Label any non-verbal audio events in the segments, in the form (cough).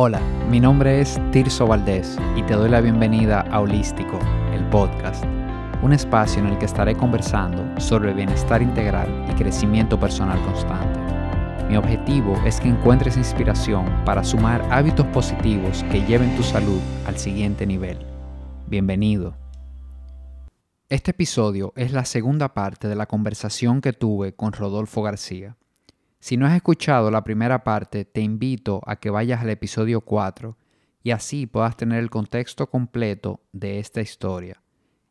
Hola, mi nombre es Tirso Valdés y te doy la bienvenida a Holístico, el podcast, un espacio en el que estaré conversando sobre bienestar integral y crecimiento personal constante. Mi objetivo es que encuentres inspiración para sumar hábitos positivos que lleven tu salud al siguiente nivel. Bienvenido. Este episodio es la segunda parte de la conversación que tuve con Rodolfo García. Si no has escuchado la primera parte, te invito a que vayas al episodio 4 y así puedas tener el contexto completo de esta historia,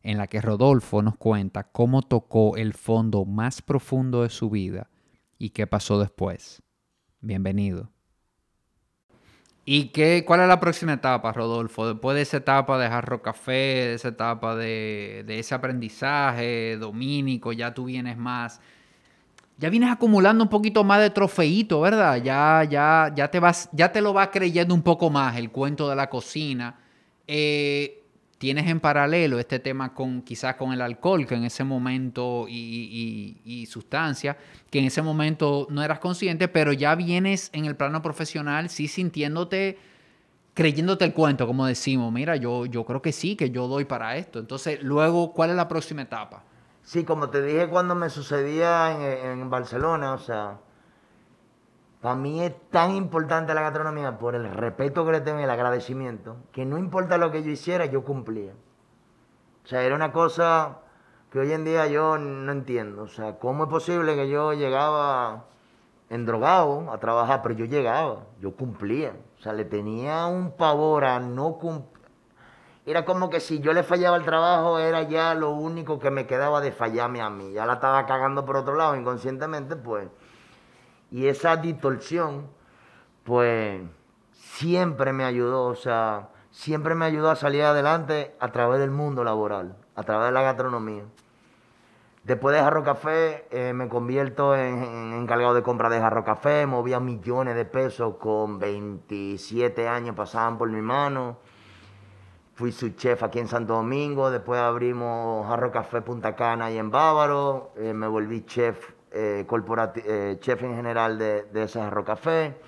en la que Rodolfo nos cuenta cómo tocó el fondo más profundo de su vida y qué pasó después. Bienvenido. ¿Y qué, cuál es la próxima etapa, Rodolfo? Después de esa etapa de Jarro Café, de esa etapa de, ese aprendizaje domínico, ya tú vienes más ya vienes acumulando un poquito más de trofeíto, ¿verdad? Ya, ya, ya, te vas, ya te lo vas creyendo un poco más el cuento de la cocina. Eh, tienes en paralelo este tema con quizás con el alcohol, que en ese momento, y, y, sustancia, que en ese momento no eras consciente, pero ya vienes en el plano profesional, sí sintiéndote, creyéndote el cuento, como decimos, mira, yo, yo creo que sí, que yo doy para esto. Entonces, luego, ¿cuál es la próxima etapa? Sí, como te dije cuando me sucedía en, Barcelona, o sea, para mí es tan importante la gastronomía por el respeto que le tengo y el agradecimiento, que no importa lo que yo hiciera, yo cumplía. O sea, era una cosa que hoy en día yo no entiendo. O sea, ¿cómo es posible que yo llegaba endrogado a trabajar, pero yo llegaba, yo cumplía? O sea, le tenía un pavor a no cumplir era como que si yo le fallaba el trabajo, era ya lo único que me quedaba de fallarme a mí. Ya la estaba cagando por otro lado, inconscientemente, pues. Y esa distorsión, pues, siempre me ayudó, o sea, siempre me ayudó a salir adelante a través del mundo laboral, a través de la gastronomía. Después de Jarro Café, eh, me convierto en, en, encargado de compra de Jarro Café, movía millones de pesos con 27 años, pasaban por mi mano Fui su chef aquí en Santo Domingo, después abrimos Jarro Café Punta Cana y en Bávaro, eh, me volví chef, eh, eh, chef en general de, de ese Jarro Café.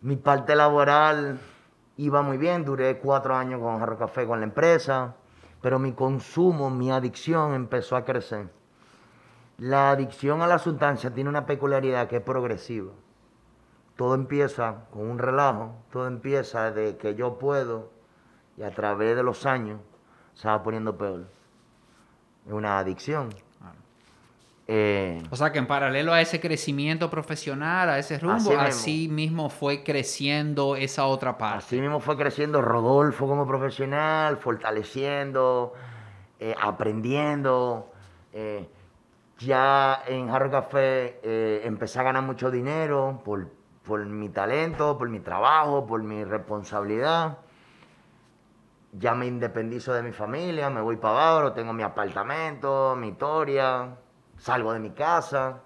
Mi parte laboral iba muy bien, duré cuatro años con Jarro Café con la empresa, pero mi consumo, mi adicción empezó a crecer. La adicción a la sustancia tiene una peculiaridad que es progresiva todo empieza con un relajo, todo empieza de que yo puedo y a través de los años se va poniendo peor. Es una adicción. Eh, o sea que en paralelo a ese crecimiento profesional, a ese rumbo, así mismo, fue creciendo esa otra parte. Así mismo fue creciendo Rodolfo como profesional, fortaleciendo, eh, aprendiendo. Eh, ya en Jarro Café empecé a ganar mucho dinero por por mi talento, por mi trabajo, por mi responsabilidad. Ya me independizo de mi familia, me voy para abajo, tengo mi apartamento, mi historia, salgo de mi casa.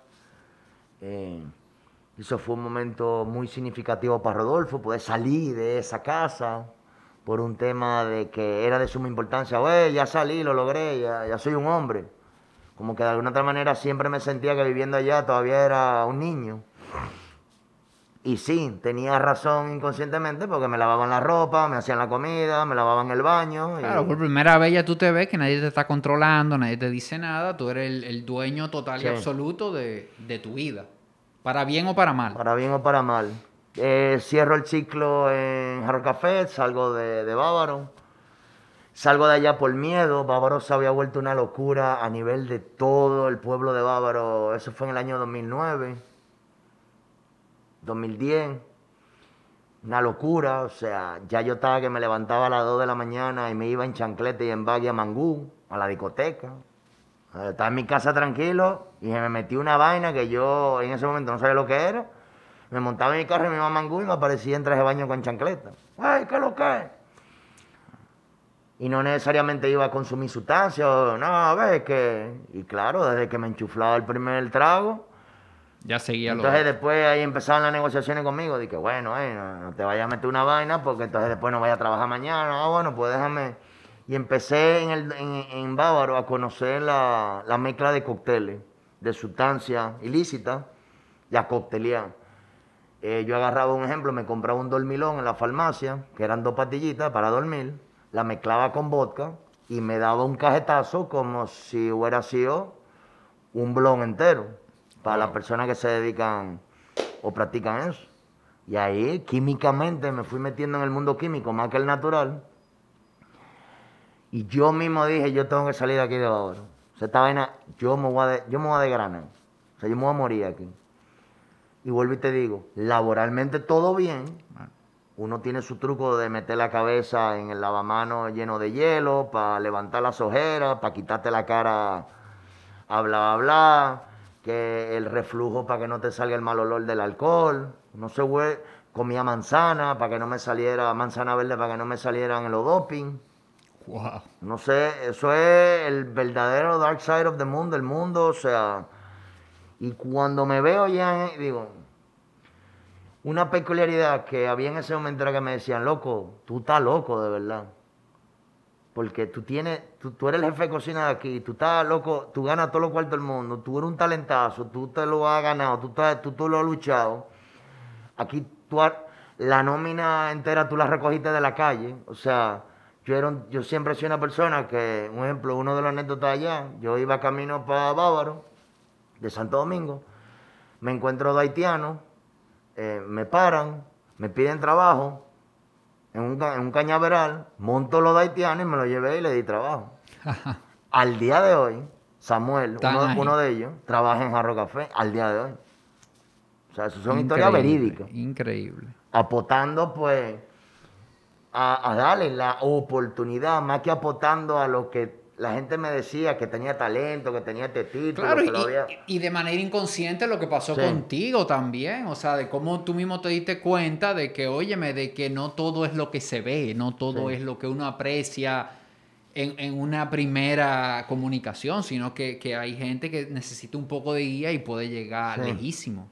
Eh, eso fue un momento muy significativo para Rodolfo, poder salir de esa casa por un tema de que era de suma importancia. Güey, ya salí, lo logré, ya soy un hombre. Como que de alguna otra manera siempre me sentía que viviendo allá todavía era un niño. Y sí, tenía razón inconscientemente porque me lavaban la ropa, me hacían la comida, me lavaban el baño. Claro, por primera vez ya tú te ves que nadie te está controlando, nadie te dice nada, tú eres el, dueño total y absoluto de, tu vida. Para bien o para mal. Para bien o para mal. Eh, cierro el ciclo en Jarro Café, salgo de, de Bávaro. Salgo de allá por miedo. Bávaro se había vuelto una locura a nivel de todo el pueblo de Bávaro. Eso fue en el año 2009 2010, una locura, o sea, ya yo estaba que me levantaba a las 2 de la mañana y me iba en chanclete y en baggy a Mangú, a la discoteca. Estaba en mi casa tranquilo y me metí una vaina que yo en ese momento no sabía lo que era. Me montaba en mi carro y me iba a Mangú y me aparecía en traje de baño con chancleta. ¡Ay, qué lo que es! Y no necesariamente iba a consumir sustancias, no, a ver, que... Y claro, desde que me enchuflaba el primer trago, ya seguía Entonces después ahí empezaron las negociaciones conmigo. Dije, bueno, eh, no, te vayas a meter una vaina porque entonces después no vayas a trabajar mañana. Ah, bueno, pues déjame. Y empecé en, el, en, Bávaro a conocer la, mezcla de cócteles, de sustancias ilícitas y a coctelear. eh, yo agarraba un ejemplo, me compraba un dormilón en la farmacia, que eran dos patillitas para dormir, la mezclaba con vodka y me daba un cajetazo como si hubiera sido un blon entero para las personas que se dedican o practican eso. Y ahí químicamente me fui metiendo en el mundo químico más que el natural. Y yo mismo dije, yo tengo que salir de aquí de ahora. O sea, esta vaina, yo me voy a, de- yo me voy a desgranar. O sea, yo me voy a morir aquí. Y vuelvo y te digo, laboralmente todo bien. Uno tiene su truco de meter la cabeza en el lavamanos lleno de hielo para levantar las ojeras, para quitarte la cara a bla, bla, bla. Que el reflujo para que no te salga el mal olor del alcohol. No se hue- comía manzana para que no me saliera, manzana verde para que no me salieran los doping. Wow. No sé, eso es el verdadero dark side of the moon del mundo, o sea, y cuando me veo ya, digo, una peculiaridad que había en ese momento era que me decían, loco, tú estás loco de verdad. Porque tú tienes, tú, eres el jefe de cocina de aquí, tú estás loco, tú ganas todos los cuartos del mundo, tú eres un talentazo, tú te lo has ganado, tú, estás- tú, tú lo has luchado. Aquí tú la nómina entera tú la recogiste de la calle. O sea, yo, era yo siempre sido una persona que, un ejemplo, uno de los anécdotas allá, yo iba camino para Bávaro, de Santo Domingo, me encuentro dos haitianos, eh, me paran, me piden trabajo en un, en un cañaveral, monto los haitianos y me lo llevé y le di trabajo. (laughs) al día de hoy, Samuel, uno, de ellos, trabaja en Jarro Café, al día de hoy. O sea, eso son historias verídicas Increíble. apotando pues a, a darle la oportunidad, más que apotando a lo que la gente me decía que tenía talento, que tenía este título, Claro, que y, lo había... y de manera inconsciente lo que pasó Sí. contigo también, o sea, de cómo tú mismo te diste cuenta de que, óyeme, de que no todo es lo que se ve, no todo Sí. es lo que uno aprecia en, en una primera comunicación, sino que, que hay gente que necesita un poco de guía y puede llegar Sí. lejísimo.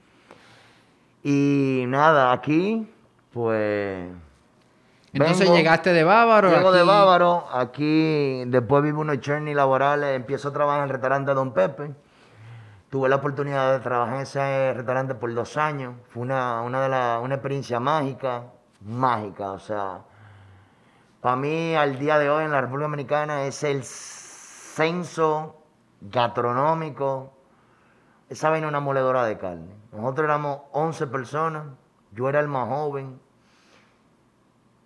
Y nada, aquí pues... Entonces vengo, llegaste de Bávaro. Llego de Bávaro, aquí después vivo unos journey laborales, empiezo a trabajar en el restaurante Don Pepe. Tuve la oportunidad de trabajar en ese restaurante por dos años. Fue una, una, de la- una experiencia mágica, mágica. O sea, para mí al día de hoy en la República Dominicana es el censo gastronómico. Esa vaina es una moledora de carne. Nosotros éramos 11 personas, yo era el más joven.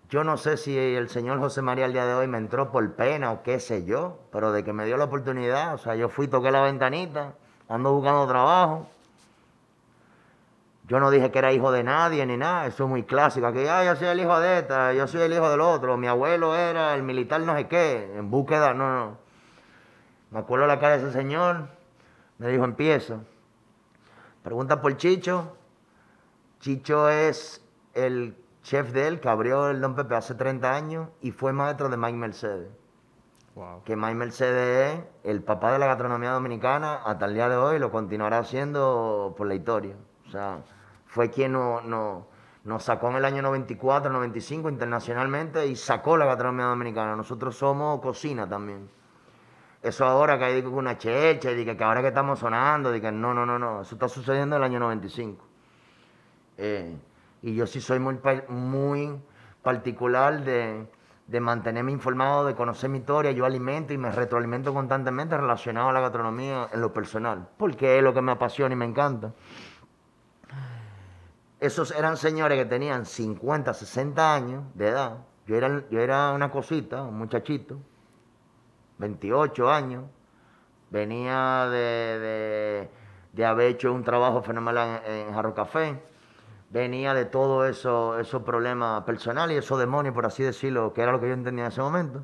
Yo no sé si el señor José María al día de hoy me entró por pena o qué sé yo, pero de que me dio la oportunidad, o sea, yo fui, toqué la ventanita, ando buscando trabajo. Yo no dije que era hijo de nadie ni nada, eso es muy clásico. Aquí, ah, yo soy el hijo de esta, yo soy el hijo del otro, mi abuelo era el militar no sé qué, en búsqueda, no, no. Me acuerdo la cara de ese señor, me dijo, empieza. Pregunta por Chicho. Chicho es el chef de él que abrió el Don Pepe hace 30 años y fue maestro de Mike Mercedes. Wow. Que Mike Mercedes es el papá de la gastronomía dominicana hasta el día de hoy lo continuará haciendo por la historia. O sea, fue quien no- no- nos sacó en el año 94, 95 internacionalmente y sacó la gastronomía dominicana. Nosotros somos cocina también. Eso ahora que hay digo, una checha, y que, que ahora que estamos sonando, que no, no, no, no, eso está sucediendo en el año 95. Eh, y yo sí soy muy, muy particular de, de mantenerme informado, de conocer mi historia. Yo alimento y me retroalimento constantemente relacionado a la gastronomía en lo personal, porque es lo que me apasiona y me encanta. Esos eran señores que tenían 50, 60 años de edad. Yo era, yo era una cosita, un muchachito, 28 años. Venía de, de- de haber hecho un trabajo fenomenal en, en Jarro Café. Venía de todos eso, esos problemas personales y esos demonios, por así decirlo, que era lo que yo entendía en ese momento.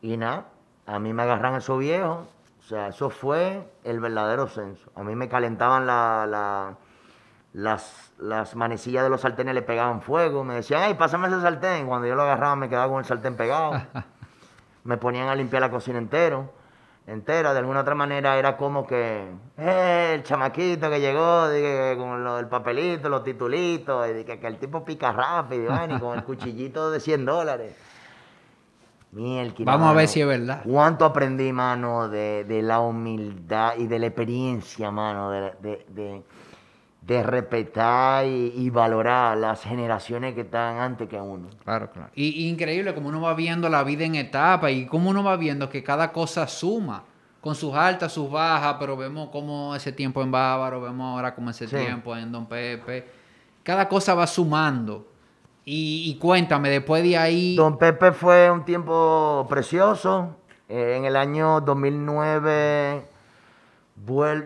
Y nada, a mí me agarran esos viejos. O sea, eso fue el verdadero censo. A mí me calentaban la, la- las, las manecillas de los sartenes, le pegaban fuego. Me decían, ay, pásame ese sartén. Cuando yo lo agarraba, me quedaba con el sartén pegado. (laughs) me ponían a limpiar la cocina entero, entera. De alguna otra manera era como que eh, el chamaquito que llegó dije, con lo- el papelito, los titulitos, y dije, que el tipo pica rápido, y con el (laughs) cuchillito de 100 dólares. Mielquina, Vamos a ver si es verdad. ¿Cuánto aprendí, mano, de, de la humildad y de la experiencia, mano, de, de- de- de respetar y, y valorar las generaciones que están antes que uno. Claro, claro. Y, y increíble como uno va viendo la vida en etapas y cómo uno va viendo que cada cosa suma, con sus altas, sus bajas, pero vemos como ese tiempo en Bávaro, vemos ahora como ese Sí. tiempo en Don Pepe. Cada cosa va sumando. Y, y cuéntame, después de ahí... Don Pepe fue un tiempo precioso. Eh, en el año 2009, vuel-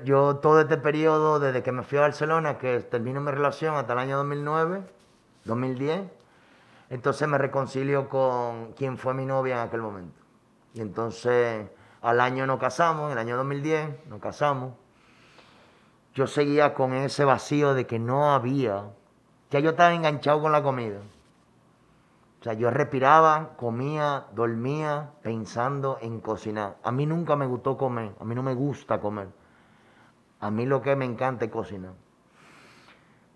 yo todo este periodo, desde que me fui a Barcelona, que termino mi relación hasta el año 2009, 2010, entonces me reconcilio con quien fue mi novia en aquel momento. Y entonces al año nos casamos, en el año 2010 nos casamos. Yo seguía con ese vacío de que no había, ya yo estaba enganchado con la comida. O sea, yo respiraba, comía, dormía pensando en cocinar. A mí nunca me gustó comer, a mí no me gusta comer. A mí lo que me encanta es cocinar.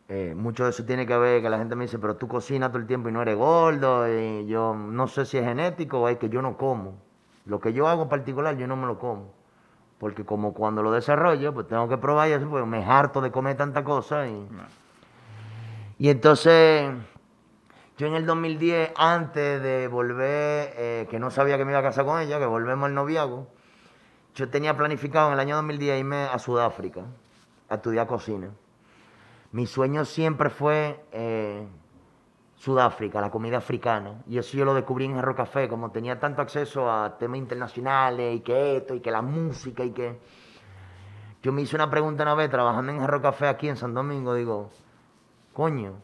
Eh, mucho de eso tiene que ver que la gente me dice, pero tú cocinas todo el tiempo y no eres gordo. Y yo no sé si es genético o es que yo no como. Lo que yo hago en particular, yo no me lo como. Porque como cuando lo desarrollo, pues tengo que probar y eso, pues me harto de comer tanta cosa. Y, y entonces, yo en el 2010, antes de volver, eh, que no sabía que me iba a casar con ella, que volvemos al noviazgo, yo tenía planificado en el año 2010 irme a Sudáfrica a estudiar cocina. Mi sueño siempre fue eh, Sudáfrica, la comida africana. Y eso yo lo descubrí en Jarro Café, como tenía tanto acceso a temas internacionales y que esto y que la música y que... Yo me hice una pregunta una vez trabajando en Jarro Café aquí en San Domingo, digo, coño,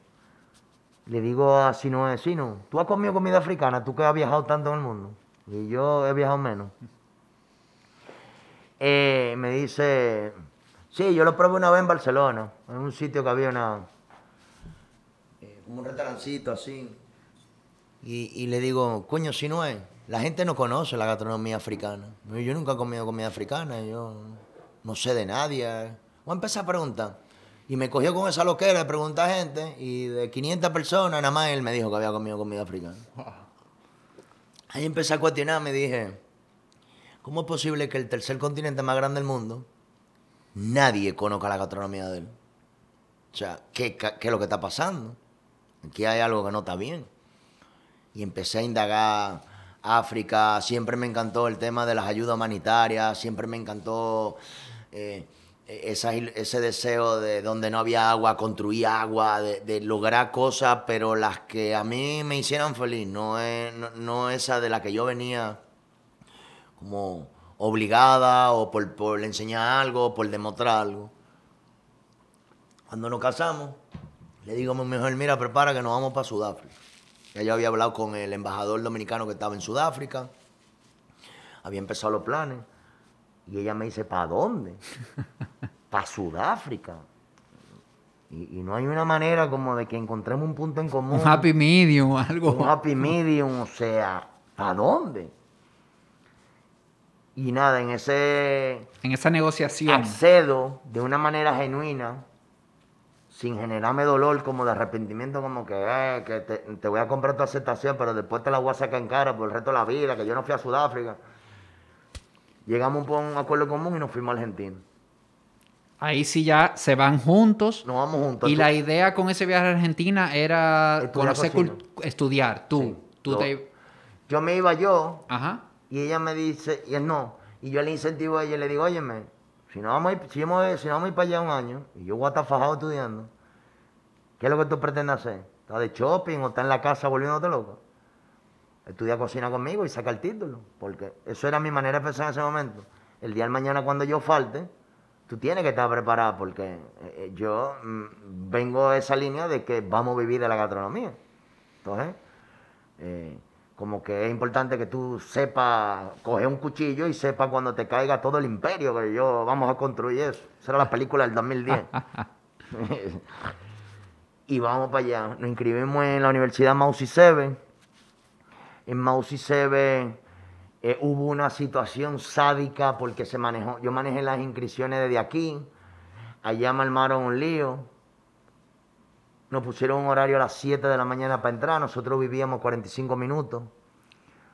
le digo a Sino, Sino, ¿tú has comido comida africana? ¿Tú que has viajado tanto en el mundo? Y yo he viajado menos. Eh, me dice, sí, yo lo probé una vez en Barcelona, en un sitio que había una... eh, como un restaurancito así. Y, y le digo, coño, si no es, la gente no conoce la gastronomía africana. Yo nunca he comido comida africana, yo no sé de nadie. Voy a empezar a preguntar. Y me cogió con esa loquera de preguntar a gente, y de 500 personas, nada más él me dijo que había comido comida africana. Ahí empecé a cuestionar, me dije, ¿cómo es posible que el tercer continente más grande del mundo, nadie conozca la gastronomía de él? O sea, ¿qué, es lo que está pasando? Aquí hay algo que no está bien. Y empecé a indagar África, siempre me encantó el tema de las ayudas humanitarias, siempre me encantó eh, ese deseo de donde no había agua, construir agua, de, de lograr cosas, pero las que a mí me hicieran feliz, no, es, no, no esa de la que yo venía como obligada o por, por enseñar algo, o por demostrar algo. Cuando nos casamos, le digo a mi mujer, mira, prepara que nos vamos para Sudáfrica. Ya yo había hablado con el embajador dominicano que estaba en Sudáfrica, había empezado los planes, y ella me dice, ¿para dónde? (laughs) Para Sudáfrica. Y, y no hay una manera como de que encontremos un punto en común. Un happy medium, algo. Un happy medium, o sea, ¿para dónde? Y nada, en ese En esa negociación. accedo de una manera genuina, sin generarme dolor como de arrepentimiento, como que, eh, que te, te voy a comprar tu aceptación, pero después te la voy a sacar en cara por el resto de la vida, que yo no fui a Sudáfrica. Llegamos a un acuerdo común y nos fuimos a Argentina. Ahí sí ya se van juntos. Nos vamos juntos. Y Tú- la idea con ese viaje a Argentina era Estudiar conocer. Tú, Sí, tú yo- te... Yo me iba yo, Ajá. Y ella me dice, y él no. Y yo le incentivo a ella y le digo, óyeme, si no vamos a ir, si vamos si no vamos para allá un año, y yo voy a estar fajado estudiando, ¿qué es lo que tú pretendes hacer? ¿Estás de shopping o estás en la casa volviéndote loco? Estudia cocina conmigo y saca el título, porque eso era mi manera de pensar en ese momento. El día de mañana cuando yo falte, tú tienes que estar preparado, porque eh, eh, yo mm, vengo a esa línea de que vamos a vivir de la gastronomía. Entonces, eh, como que es importante que tú sepas coger un cuchillo y sepas cuando te caiga todo el imperio, que yo vamos a construir eso. Esa era la película del 2010. (laughs) y vamos para allá. Nos inscribimos en la Universidad Mausi Seven. En Mausi Seven eh, hubo una situación sádica porque se manejó. Yo manejé las inscripciones desde aquí. Allá me armaron un lío. Nos pusieron un horario a las 7 de la mañana para entrar. Nosotros vivíamos 45 minutos.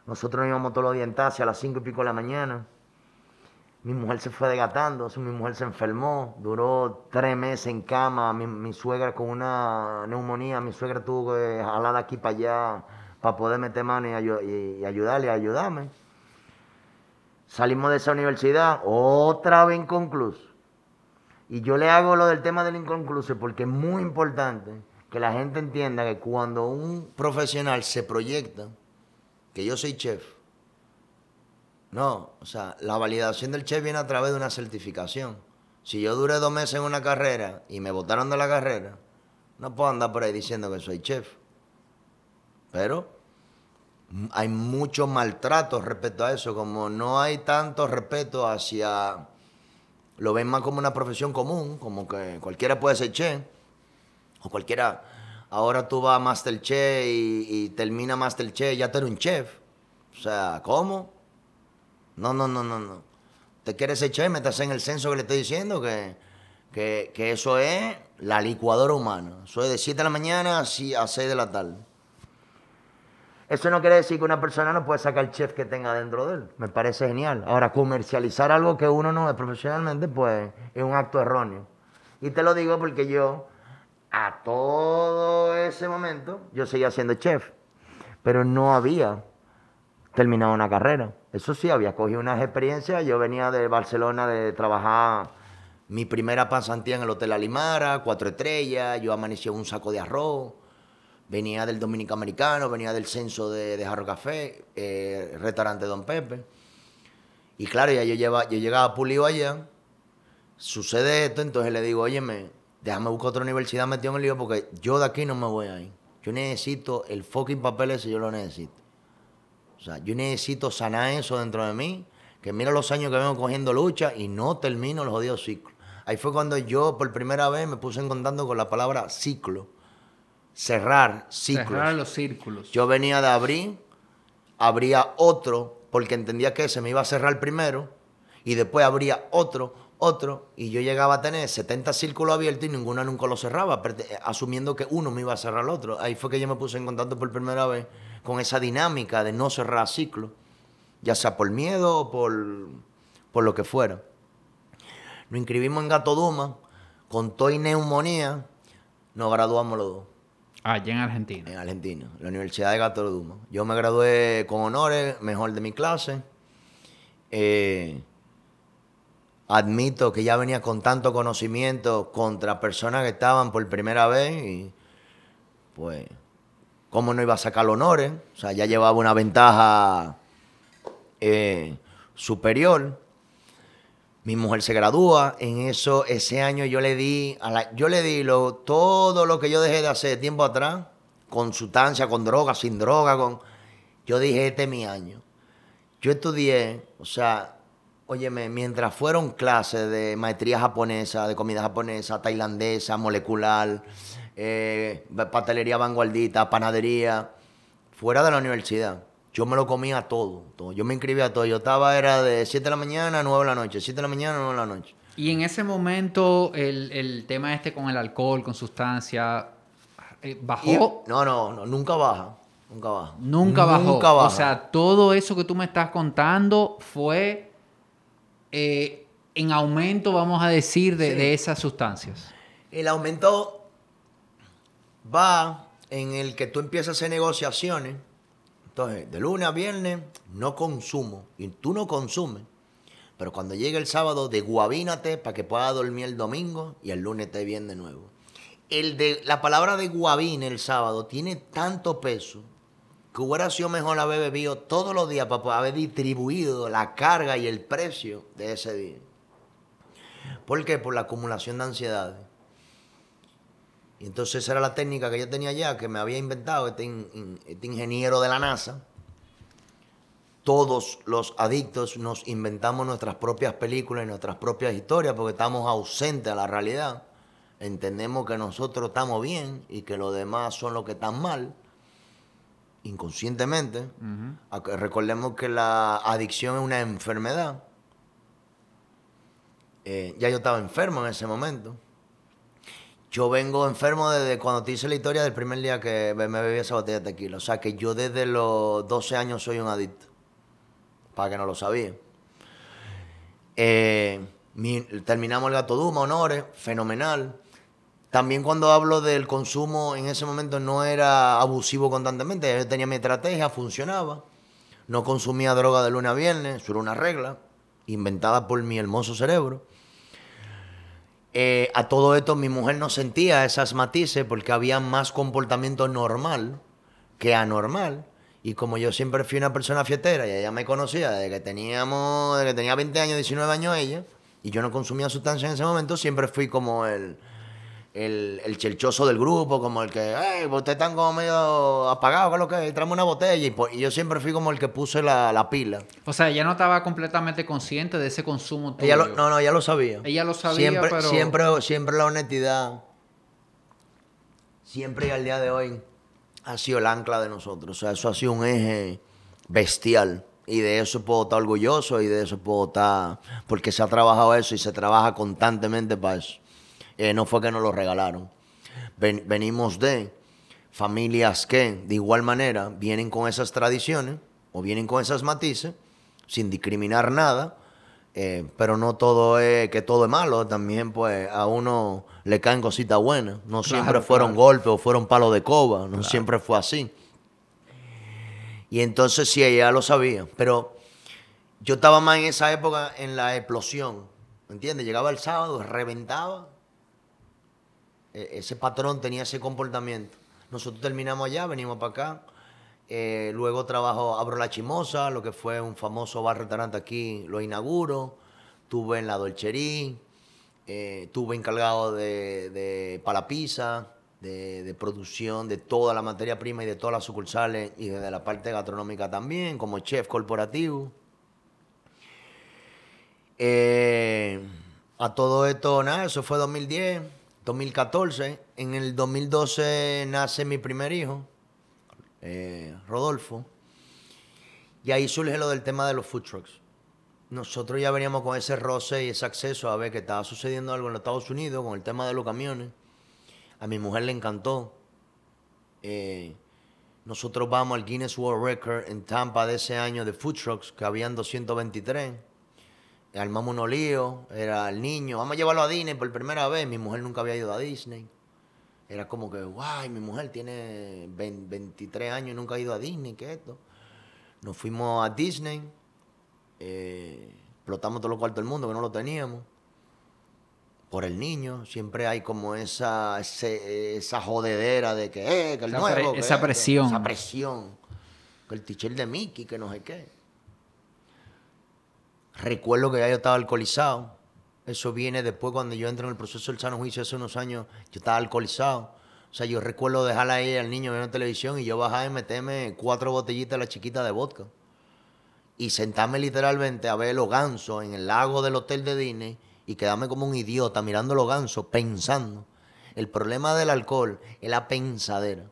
Nosotros nos íbamos todos los días en taxi a las 5 y pico de la mañana. Mi mujer se fue desgatando, mi mujer se enfermó, duró tres meses en cama, mi, suegra con una neumonía, mi suegra tuvo que jalar de aquí para allá para poder meter mano y, ayudarle, y ayudarme. Salimos de esa universidad, otra vez inconcluso. Y yo le hago lo del tema del inconcluso porque es muy importante que la gente entienda que cuando un profesional se proyecta, que yo soy chef, no, o sea, la validación del chef viene a través de una certificación. Si yo duré dos meses en una carrera y me botaron de la carrera, no puedo andar por ahí diciendo que soy chef. Pero hay mucho maltrato respecto a eso, como no hay tanto respeto hacia... Lo ven más como una profesión común, como que cualquiera puede ser chef, o cualquiera... Ahora tú vas a Masterchef y, y termina Masterchef, ya tú eres un chef. O sea, ¿cómo? No, no, no, no, no. Te quieres echar, metas en el censo que le estoy diciendo, que, que, eso es la licuadora humana. Eso es de 7 de la mañana a 6 de la tarde. Eso no quiere decir que una persona no puede sacar el chef que tenga dentro de él. Me parece genial. Ahora, comercializar algo que uno no es profesionalmente, pues es un acto erróneo. Y te lo digo porque yo, a todo ese momento, yo seguía siendo chef. Pero no había terminado una carrera. Eso sí, había cogido unas experiencias. Yo venía de Barcelona de trabajar mi primera pasantía en el Hotel Alimara, cuatro estrellas. Yo amanecí en un saco de arroz. Venía del Dominico Americano, venía del censo de, Jarro Café, eh, restaurante Don Pepe. Y claro, ya yo, lleva, yo llegaba pulido allá. Sucede esto, entonces le digo, óyeme, déjame buscar otra universidad metido en el lío porque yo de aquí no me voy a ir. Yo necesito el fucking papel ese, yo lo necesito. O sea, yo necesito sanar eso dentro de mí, que mira los años que vengo cogiendo lucha y no termino los jodidos ciclos. Ahí fue cuando yo por primera vez me puse en contacto con la palabra ciclo. Cerrar ciclos. Cerrar los círculos. Yo venía de abrir, abría otro, porque entendía que se me iba a cerrar primero, y después abría otro, otro, y yo llegaba a tener 70 círculos abiertos y ninguno nunca lo cerraba, asumiendo que uno me iba a cerrar el otro. Ahí fue que yo me puse en contacto por primera vez con esa dinámica de no cerrar ciclos, ya sea por miedo o por, por lo que fuera. Nos inscribimos en Gato Duma, con toda neumonía, nos graduamos los dos. Allá en Argentina. En Argentina, la Universidad de Gato Duma. Yo me gradué con honores, mejor de mi clase. Eh, admito que ya venía con tanto conocimiento contra personas que estaban por primera vez y pues cómo no iba a sacar honores, o sea, ya llevaba una ventaja eh, superior. Mi mujer se gradúa, en eso ese año yo le di a la, yo le di lo, todo lo que yo dejé de hacer tiempo atrás, con sustancia, con droga, sin droga, con yo dije este es mi año. Yo estudié, o sea, óyeme, mientras fueron clases de maestría japonesa, de comida japonesa, tailandesa, molecular, eh, pastelería vanguardita, panadería, fuera de la universidad. Yo me lo comía todo, todo. Yo me inscribía todo. Yo estaba, era de 7 de la mañana a 9 de la noche, 7 de la mañana a 9 de la noche. Y en ese momento, el, tema este con el alcohol, con sustancia, eh, ¿bajó? no, no, no, nunca baja. Nunca baja. Nunca bajó. Nunca baja. O sea, todo eso que tú me estás contando fue eh, en aumento, vamos a decir, de, de esas sustancias. El aumento va en el que tú empiezas a hacer negociaciones. Entonces, de lunes a viernes no consumo y tú no consumes. Pero cuando llegue el sábado, desguabínate para que puedas dormir el domingo y el lunes te viene de nuevo. El de, la palabra de guabín el sábado tiene tanto peso que hubiera sido mejor haber bebido todos los días para haber distribuido la carga y el precio de ese día. ¿Por qué? Por la acumulación de ansiedades. Y entonces esa era la técnica que yo tenía ya, que me había inventado este, este, ingeniero de la NASA. Todos los adictos nos inventamos nuestras propias películas y nuestras propias historias porque estamos ausentes a la realidad. Entendemos que nosotros estamos bien y que los demás son los que están mal, inconscientemente. Recordemos que la adicción es una enfermedad. Eh, ya yo estaba enfermo en ese momento. Yo vengo enfermo desde cuando te hice la historia del primer día que me bebí esa botella de tequila. O sea que yo desde los 12 años soy un adicto. Para que no lo sabía. Eh, mi- terminamos el Gato Duma, Honores, fenomenal. También cuando hablo del consumo, en ese momento no era abusivo constantemente. Yo tenía mi estrategia, funcionaba. No consumía droga de lunes a viernes, era una regla inventada por mi hermoso cerebro. Eh, a todo esto mi mujer no sentía esas matices porque había más comportamiento normal que anormal. Y como yo siempre fui una persona fiestera y ella me conocía desde que teníamos, desde que tenía 20 años, 19 años ella, y yo no consumía sustancias en ese momento, siempre fui como el, el, el chelchoso del grupo, como el que, hey, pues ustedes están como medio apagados, ¿qué es lo que es? Tráeme una botella. Y, pues, y yo siempre fui como el que puse la, la pila. O sea, ella no estaba completamente consciente de ese consumo tuyo. Ella lo, no, no, ella lo sabía. Ella lo sabía, siempre, pero- Siempre, siempre la honestidad, siempre y al día de hoy, ha sido el ancla de nosotros. O sea, eso ha sido un eje bestial. Y de eso puedo estar orgulloso y de eso puedo estar... Porque se ha trabajado eso y se trabaja constantemente para eso. Eh, no fue que nos lo regalaron. Ven- venimos de familias que, de igual manera, vienen con esas tradiciones o vienen con esas matices, sin discriminar nada, eh, pero no todo es que todo es malo, también pues a uno le caen cositas buenas. No siempre fueron claro. golpes o fueron palos de coba, no siempre fue así. Y entonces sí, ella lo sabía, pero yo estaba más en esa época en la explosión, ¿entiendes? Llegaba el sábado, reventaba, ese patrón tenía ese comportamiento. Nosotros terminamos allá, venimos para acá. Eh, luego trabajo, abro la Chimosa, lo que fue un famoso bar restaurante aquí, lo inauguro. Tuve en la Dolcerí, eh, tuve encargado de, de para la pizza, de, producción de toda la materia prima y de todas las sucursales y de la parte gastronómica también, como chef corporativo. Eh, a todo esto, nada, eso fue 2010, 2014. En el 2012 nace mi primer hijo, eh, Rodolfo. Y ahí surge lo del tema de los food trucks. Nosotros ya veníamos con ese roce y ese acceso a ver que estaba sucediendo algo en los Estados Unidos con el tema de los camiones. A mi mujer le encantó. Eh, nosotros vamos al Guinness World Record en Tampa de ese año de food trucks, que habían 223 armamos unos líos, era el niño, vamos a llevarlo a Disney por primera vez, mi mujer nunca había ido a Disney. Era como que, guay, mi mujer tiene 20 23 años y nunca ha ido a Disney, ¿qué es esto? Nos fuimos a Disney, eh, explotamos todos los cuartos del mundo que no lo teníamos. Por el niño, siempre hay como esa, ese- esa jodedera de que, eh, que el Esa nuevo, pre- que esa esto, presión. Esa presión. Que el teacher de Mickey, que no sé qué. Recuerdo que ya yo estaba alcoholizado. Eso viene después cuando yo entro en el proceso del sano juicio hace unos años, yo estaba alcoholizado. O sea, yo recuerdo dejarla ahí al niño viendo televisión y yo bajar y meterme cuatro botellitas de la chiquita de vodka. Y sentarme literalmente a ver los gansos en el lago del hotel de Disney y quedarme como un idiota mirando los gansos, pensando. El problema del alcohol es la pensadera.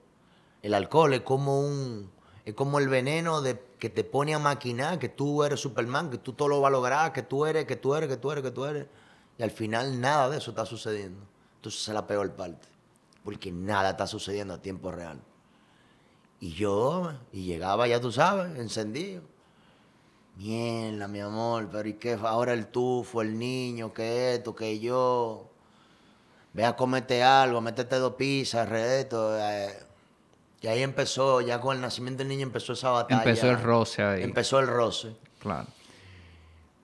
El alcohol es como un es como el veneno de que te pone a maquinar que tú eres Superman, que tú todo lo vas a lograr, que tú eres, que tú eres, que tú eres, que tú eres. Y al final nada de eso está sucediendo. Entonces esa es la peor parte. Porque nada está sucediendo a tiempo real. Y yo, y llegaba, ya tú sabes, encendido. Mierda, mi amor, pero ¿y qué? Ahora el tufo, el niño, que esto, que yo. Ve a comerte algo, métete dos pizzas, eh. Y ahí empezó, ya con el nacimiento del niño empezó esa batalla. Empezó el roce ahí. Empezó el roce. Claro.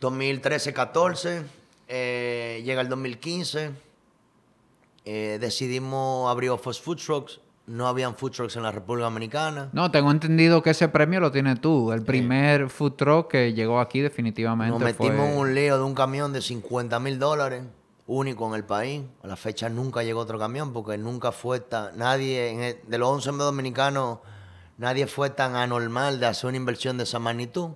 2013-14, eh, llega el 2015, eh, decidimos abrir Office Food Trucks. No habían food trucks en la República Dominicana. No, tengo entendido que ese premio lo tienes tú. El primer food truck que llegó aquí definitivamente Nos metimos fue... en un lío de un camión de 50 mil dólares, único en el país. A la fecha nunca llegó otro camión porque nunca fue tan... Nadie, en el- de los 11 dominicanos, nadie fue tan anormal de hacer una inversión de esa magnitud.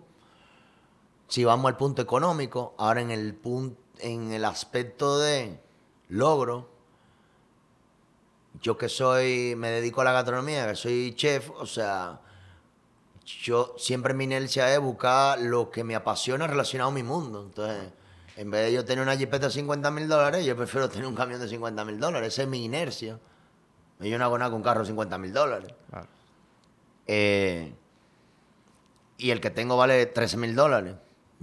Si vamos al punto económico, ahora en el, punto, en el aspecto de logro, yo que soy, me dedico a la gastronomía, que soy chef, o sea, yo siempre mi inercia es buscar lo que me apasiona relacionado a mi mundo. Entonces, en vez de yo tener una jipeta de 50 mil dólares, yo prefiero tener un camión de 50 mil dólares. Esa es mi inercia. Yo no hago nada con un carro de 50 mil dólares. Claro. Eh, y el que tengo vale 13 mil dólares.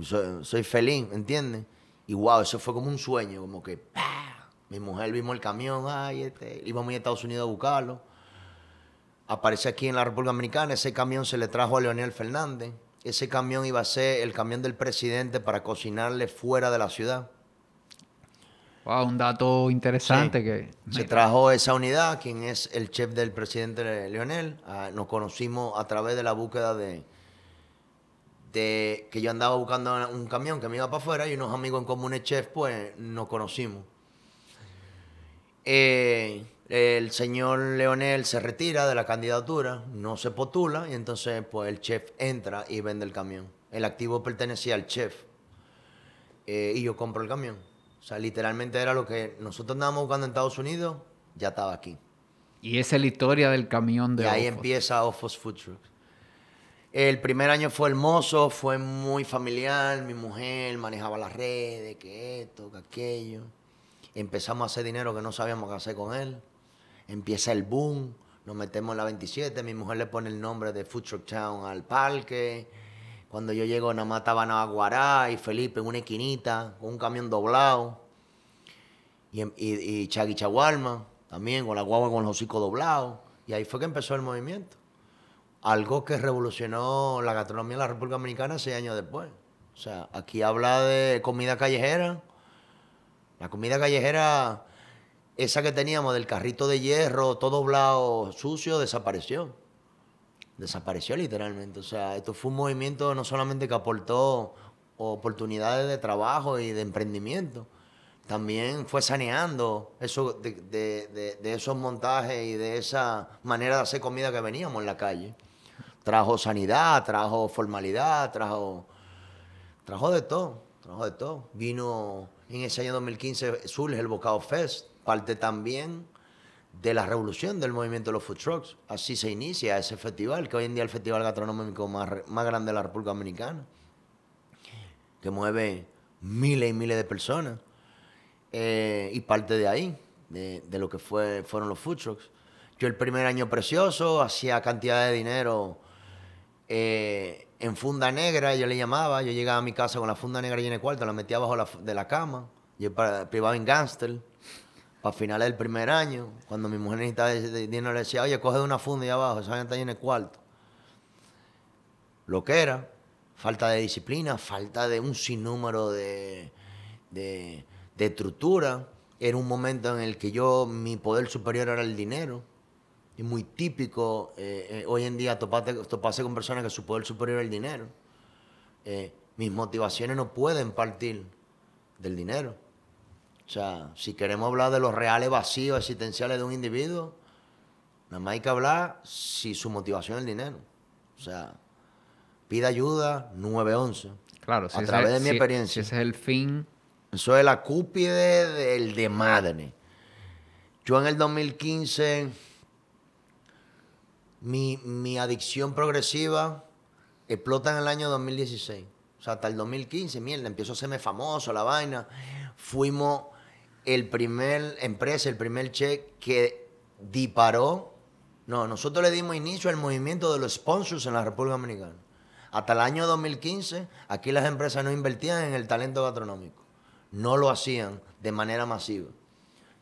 Soy, soy feliz, ¿entiendes? Y wow, eso fue como un sueño, como que ¡pah! mi mujer vimos el camión, ay, este, íbamos a Estados Unidos a buscarlo. Aparece aquí en la República Dominicana, ese camión se le trajo a Leonel Fernández. Ese camión iba a ser el camión del presidente para cocinarle fuera de la ciudad. Wow, un dato interesante que... Se trajo esa unidad, quien es el chef del presidente Leonel. Ah, nos conocimos a través de la búsqueda de, de que yo andaba buscando un camión que me iba para afuera y unos amigos en común chef, pues nos conocimos. Eh, el señor Leonel se retira de la candidatura, no se postula y entonces pues el chef entra y vende el camión. El activo pertenecía al chef eh, y yo compro el camión. O sea, literalmente era lo que nosotros andábamos buscando en Estados Unidos, ya estaba aquí. Y esa es la historia del camión de Y ahí empieza Ofos Food Trucks. El primer año fue hermoso, fue muy familiar. Mi mujer manejaba las redes, que esto, que aquello. Empezamos a hacer dinero que no sabíamos qué hacer con él. Empieza el boom, nos metemos en la 27. Mi mujer le pone el nombre de Food Truck Town al parque cuando yo llego, nada más estaban Aguará y Felipe en una esquinita, con un camión doblado. Y, y, y Chagui Chagualma, también, con la guagua con los hocicos doblados. Y ahí fue que empezó el movimiento. Algo que revolucionó la gastronomía de la República Dominicana seis años después. O sea, aquí habla de comida callejera. La comida callejera, esa que teníamos del carrito de hierro, todo doblado, sucio, desapareció desapareció literalmente. O sea, esto fue un movimiento no solamente que aportó oportunidades de trabajo y de emprendimiento, también fue saneando eso de, esos montajes y de esa manera de hacer comida que veníamos en la calle. Trajo sanidad, trajo formalidad, trajo, trajo de todo, trajo de todo. Vino en ese año 2015, surge el Bocado Fest, parte también de la revolución del movimiento de los food trucks. Así se inicia ese festival, que hoy en día es el festival gastronómico más, más grande de la República Dominicana, que mueve miles y miles de personas. Eh, y parte de ahí, de, lo que fue, fueron los food trucks. Yo el primer año precioso hacía cantidad de dinero eh, en funda negra, yo le llamaba, yo llegaba a mi casa con la funda negra llena de cuarto, la metía abajo de la cama, yo privaba en gangster para finales del primer año, cuando mi mujer necesitaba dinero, le decía, oye, coge de una funda ahí abajo, esa gente está en el cuarto. Lo que era, falta de disciplina, falta de un sinnúmero de, de, estructura. Era un momento en el que yo, mi poder superior era el dinero. Y muy típico eh, eh, hoy en día toparse, con personas que su poder superior es el dinero. Eh, mis motivaciones no pueden partir del dinero. O sea, si queremos hablar de los reales vacíos existenciales de un individuo, nada más hay que hablar si su motivación es el dinero. O sea, pide ayuda 911. Claro, si a través de mi experiencia. ese es el fin. Eso es la cúpide del de madre. Yo en el 2015, mi, mi adicción progresiva explota en el año 2016. O sea, hasta el 2015, mierda, empiezo a hacerme famoso, la vaina. Fuimos el primer empresa, el primer check que disparó. No, nosotros le dimos inicio al movimiento de los sponsors en la República Dominicana. Hasta el año 2015, aquí las empresas no invertían en el talento gastronómico. No lo hacían de manera masiva.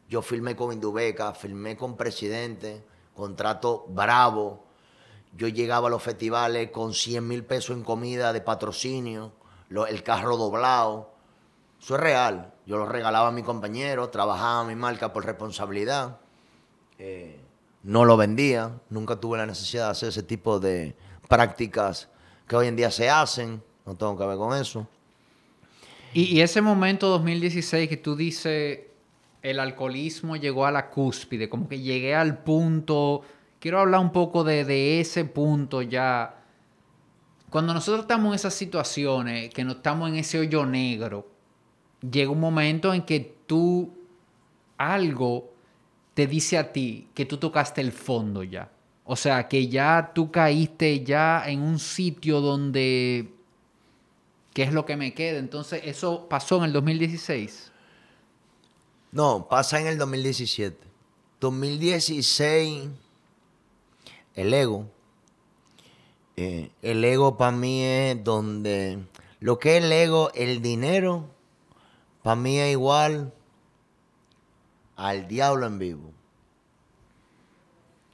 Yo firmé con Indubeca, firmé con Presidente, contrato bravo. Yo llegaba a los festivales con 100 mil pesos en comida de patrocinio, el carro doblado. Eso es real. Yo lo regalaba a mi compañero, trabajaba mi marca por responsabilidad. Eh, no lo vendía, nunca tuve la necesidad de hacer ese tipo de prácticas que hoy en día se hacen, no tengo que ver con eso. Y, ese momento 2016 que tú dices, el alcoholismo llegó a la cúspide, como que llegué al punto, quiero hablar un poco de, de ese punto ya. Cuando nosotros estamos en esas situaciones, que no estamos en ese hoyo negro, llega un momento en que tú algo te dice a ti que tú tocaste el fondo ya. O sea, que ya tú caíste ya en un sitio donde... ¿Qué es lo que me queda? Entonces, ¿eso pasó en el 2016? No, pasa en el 2017. 2016, el ego. Eh, el ego para mí es donde... Lo que es el ego, el dinero para mí es igual al diablo en vivo.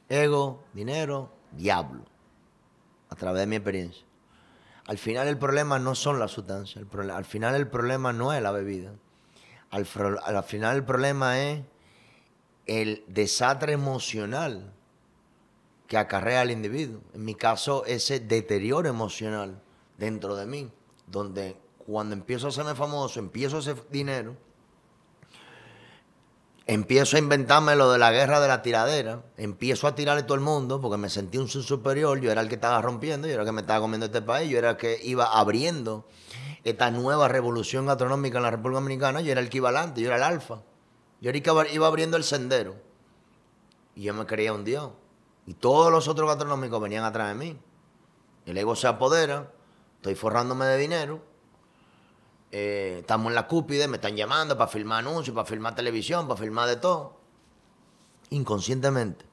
Ego, dinero, diablo. A través de mi experiencia. Al final el problema no son las sustancias. al final el problema no es la bebida. Al, al final el problema es el desastre emocional que acarrea al individuo. En mi caso, ese deterioro emocional dentro de mí, donde cuando empiezo a hacerme famoso, empiezo a hacer dinero, empiezo a inventarme lo de la guerra de la tiradera, empiezo a tirarle a todo el mundo porque me sentí un superior, yo era el que estaba rompiendo, yo era el que me estaba comiendo este país, yo era el que iba abriendo esta nueva revolución gastronómica en la República Dominicana, yo era el que iba adelante, yo era el alfa, yo era el que iba abriendo el sendero. Y yo me creía un dios. Y todos los otros gastronómicos venían atrás de mí. El ego se apodera, estoy forrándome de dinero. Eh, estamos en la cúpide, me están llamando para filmar anuncios, para filmar televisión, para filmar de todo. Inconscientemente.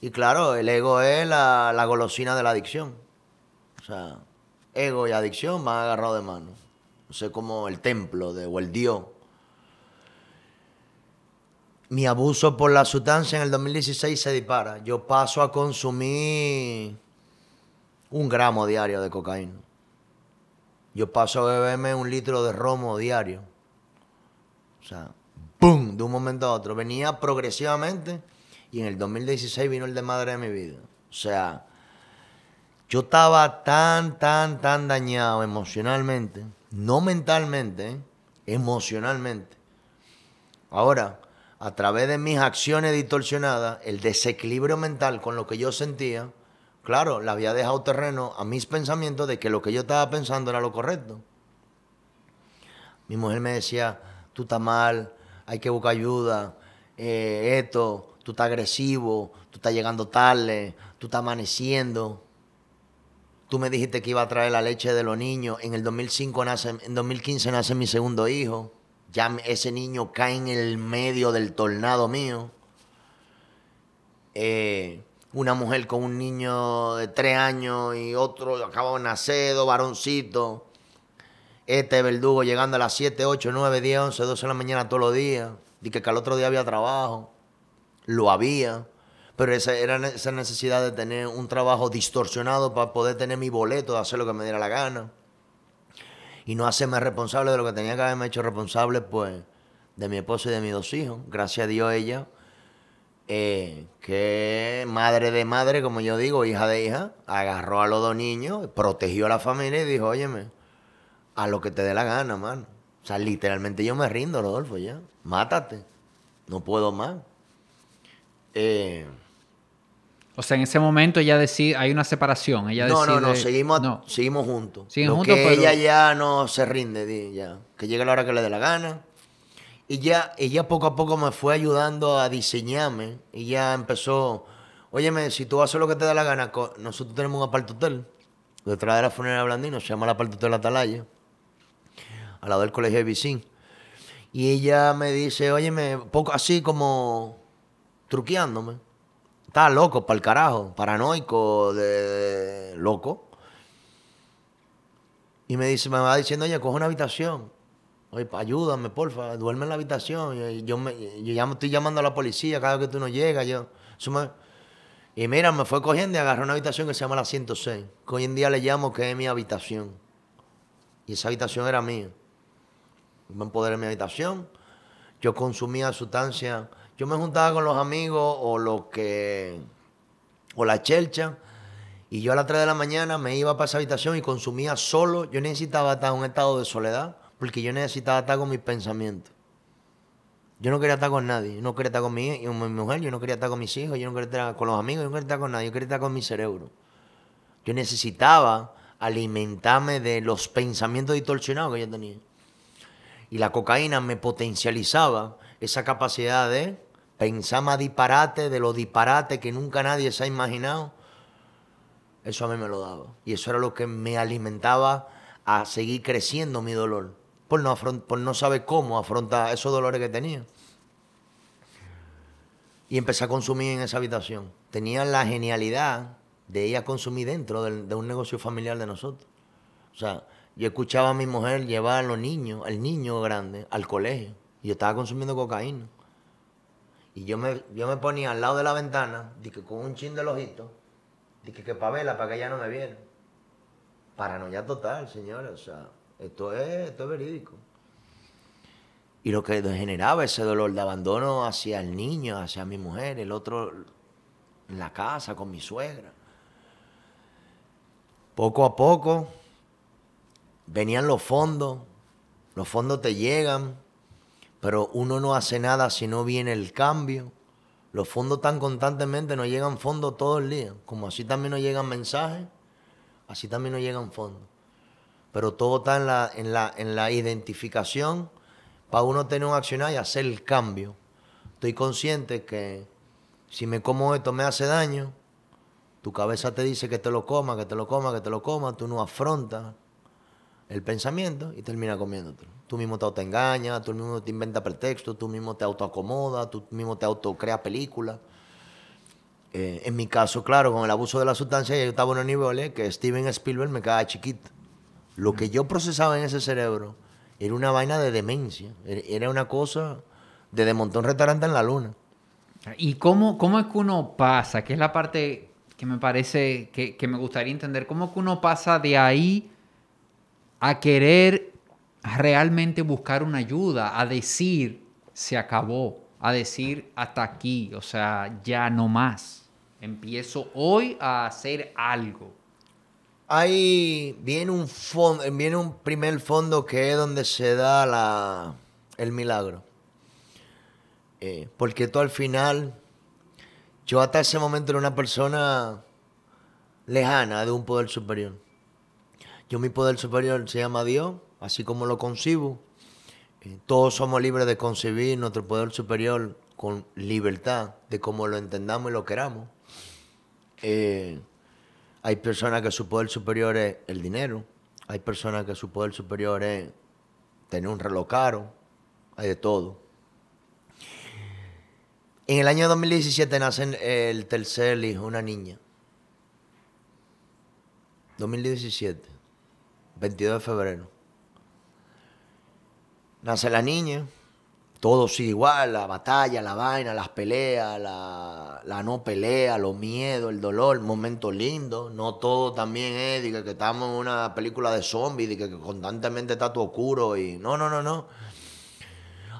Y claro, el ego es la, golosina de la adicción. O sea, ego y adicción van agarrados de mano. No sé, como el templo de, o el Dios mi abuso por la sustancia en el 2016 se dispara. Yo paso a consumir un gramo diario de cocaína. Yo paso a beberme un litro de romo diario. O sea, ¡pum! De un momento a otro. Venía progresivamente y en el 2016 vino el de madre de mi vida. O sea, yo estaba tan, tan, tan dañado emocionalmente, no mentalmente, emocionalmente. Ahora, a través de mis acciones distorsionadas, el desequilibrio mental con lo que yo sentía, claro, le había dejado terreno a mis pensamientos de que lo que yo estaba pensando era lo correcto. Mi mujer me decía, tú estás mal, hay que buscar ayuda, eh, esto, tú estás agresivo, tú estás llegando tarde, tú estás amaneciendo. Tú me dijiste que iba a traer la leche de los niños. En el 2005 nace, en 2015 nace mi segundo hijo ya ese niño cae en el medio del tornado mío. Eh, una mujer con un niño de tres años y otro acaba de nacer, dos varoncitos. Este verdugo llegando a las 7, 8, 9, 10, 11, 12 de la mañana todos los días. Dije que al otro día había trabajo. Lo había. Pero esa era esa necesidad de tener un trabajo distorsionado para poder tener mi boleto, de hacer lo que me diera la gana y no hacerme responsable de lo que tenía que haberme hecho responsable, pues, de mi esposo y de mis dos hijos. Gracias a Dios ella, eh, que madre de madre, como yo digo, hija de hija, agarró a los dos niños, protegió a la familia y dijo, óyeme, a lo que te dé la gana, mano. O sea, literalmente yo me rindo, Rodolfo, ya. Mátate. No puedo más. Eh, o sea, en ese momento ella decide, hay una separación. Ella no, no, no, seguimos, seguimos juntos. Juntos, que ella ya no se rinde, ya, que llegue la hora que le dé la gana. Y ya, ella poco a poco me fue ayudando a diseñarme. Y ya empezó, óyeme, si tú haces lo que te da la gana, nosotros tenemos un aparto hotel detrás de la funeraria Blandino, se llama el aparto hotel Atalaya, al lado del colegio de Vicín. Y ella me dice, óyeme, poco así como truqueándome estaba loco, para el carajo, paranoico, de, loco. Y me dice, me va diciendo, oye, coge una habitación. Oye, ayúdame, porfa, duerme en la habitación. Y yo, me, yo estoy llamando a la policía cada vez que tú no llegas. Yo, y mira, me fue cogiendo y agarré una habitación que se llama la 106, que hoy en día le llamo que es mi habitación. Y esa habitación era mía. Me empoderé en mi habitación. Yo consumía sustancias yo me juntaba con los amigos o lo que. o la chelcha. Y yo a las 3 de la mañana me iba para esa habitación y consumía solo. Yo necesitaba estar en un estado de soledad porque yo necesitaba estar con mis pensamientos. Yo no quería estar con nadie. Yo no quería estar con mi, mi mujer, yo no quería estar con mis hijos, yo no quería estar con los amigos, yo no quería estar con nadie, yo quería estar con mi cerebro. Yo necesitaba alimentarme de los pensamientos distorsionados que yo tenía. Y la cocaína me potencializaba esa capacidad de pensar más disparate de los disparates que nunca nadie se ha imaginado, eso a mí me lo daba. Y eso era lo que me alimentaba a seguir creciendo mi dolor, por no, por no saber cómo afrontar esos dolores que tenía. Y empecé a consumir en esa habitación. Tenía la genialidad de ir a consumir dentro de un negocio familiar de nosotros. O sea, yo escuchaba a mi mujer llevar a los niños, al niño grande, al colegio. Y yo estaba consumiendo cocaína. Y yo me, yo me ponía al lado de la ventana, dije, con un chin del ojito, dije que para verla, para que ella no me viera. Paranoia total, señores. O sea, esto es, esto es verídico. Y lo que generaba ese dolor de abandono hacia el niño, hacia mi mujer, el otro en la casa con mi suegra. Poco a poco venían los fondos, los fondos te llegan, pero uno no hace nada si no viene el cambio. Los fondos tan constantemente, nos llegan fondos todo el día, como así también nos llegan mensajes, así también nos llegan fondos. Pero todo está en la, en la, en la identificación para uno tener un accionar y hacer el cambio. Estoy consciente que si me como esto me hace daño, tu cabeza te dice que te lo coma, que te lo coma, que te lo coma, tú no afrontas el pensamiento y termina comiéndotelo. Tú mismo te autoengañas, tú mismo te inventas pretextos, tú mismo te autoacomodas, tú mismo te autocreas películas. Eh, en mi caso, claro, con el abuso de la sustancia, yo estaba en un nivel que Steven Spielberg me quedaba chiquito. Lo que yo procesaba en ese cerebro era una vaina de demencia, era una cosa de desmontar un restaurante en la luna. ¿Y cómo, cómo es que uno pasa? Que es la parte que me parece que, que me gustaría entender. ¿Cómo es que uno pasa de ahí a querer realmente buscar una ayuda, a decir se acabó, a decir hasta aquí, o sea, ya no más. Empiezo hoy a hacer algo. Ahí viene un fondo, viene un primer fondo que es donde se da la, el milagro. Eh, porque tú al final, yo hasta ese momento era una persona lejana de un poder superior. Yo mi poder superior se llama Dios, así como lo concibo. Eh, todos somos libres de concebir nuestro poder superior con libertad de cómo lo entendamos y lo queramos. Eh, hay personas que su poder superior es el dinero. Hay personas que su poder superior es tener un reloj caro. Hay de todo. En el año 2017 nace el tercer hijo, una niña. 2017. 22 de febrero. Nace la niña, todo sigue igual, la batalla, la vaina, las peleas, la, no pelea, los miedos, el dolor, momentos lindos. No todo también es que, estamos en una película de zombies, de que, constantemente está todo oscuro y no, no, no, no.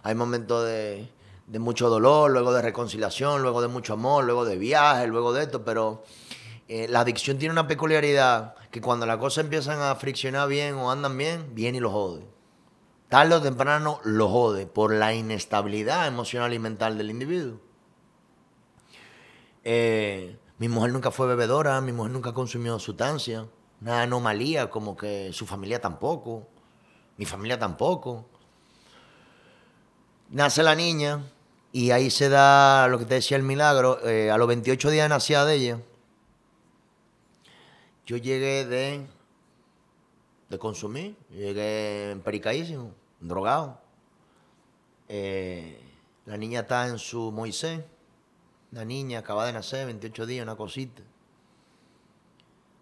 Hay momentos de, de mucho dolor, luego de reconciliación, luego de mucho amor, luego de viaje, luego de esto, pero eh, la adicción tiene una peculiaridad que cuando las cosas empiezan a friccionar bien o andan bien, viene y lo jode. Tarde o temprano lo jode por la inestabilidad emocional y mental del individuo. Eh, mi mujer nunca fue bebedora, mi mujer nunca consumió sustancia, una anomalía como que su familia tampoco, mi familia tampoco. Nace la niña y ahí se da lo que te decía el milagro. Eh, a los 28 días nacía de ella yo llegué de, de consumir, llegué empericaísimo, drogado. Eh, la niña está en su Moisés, la niña acaba de nacer, 28 días, una cosita.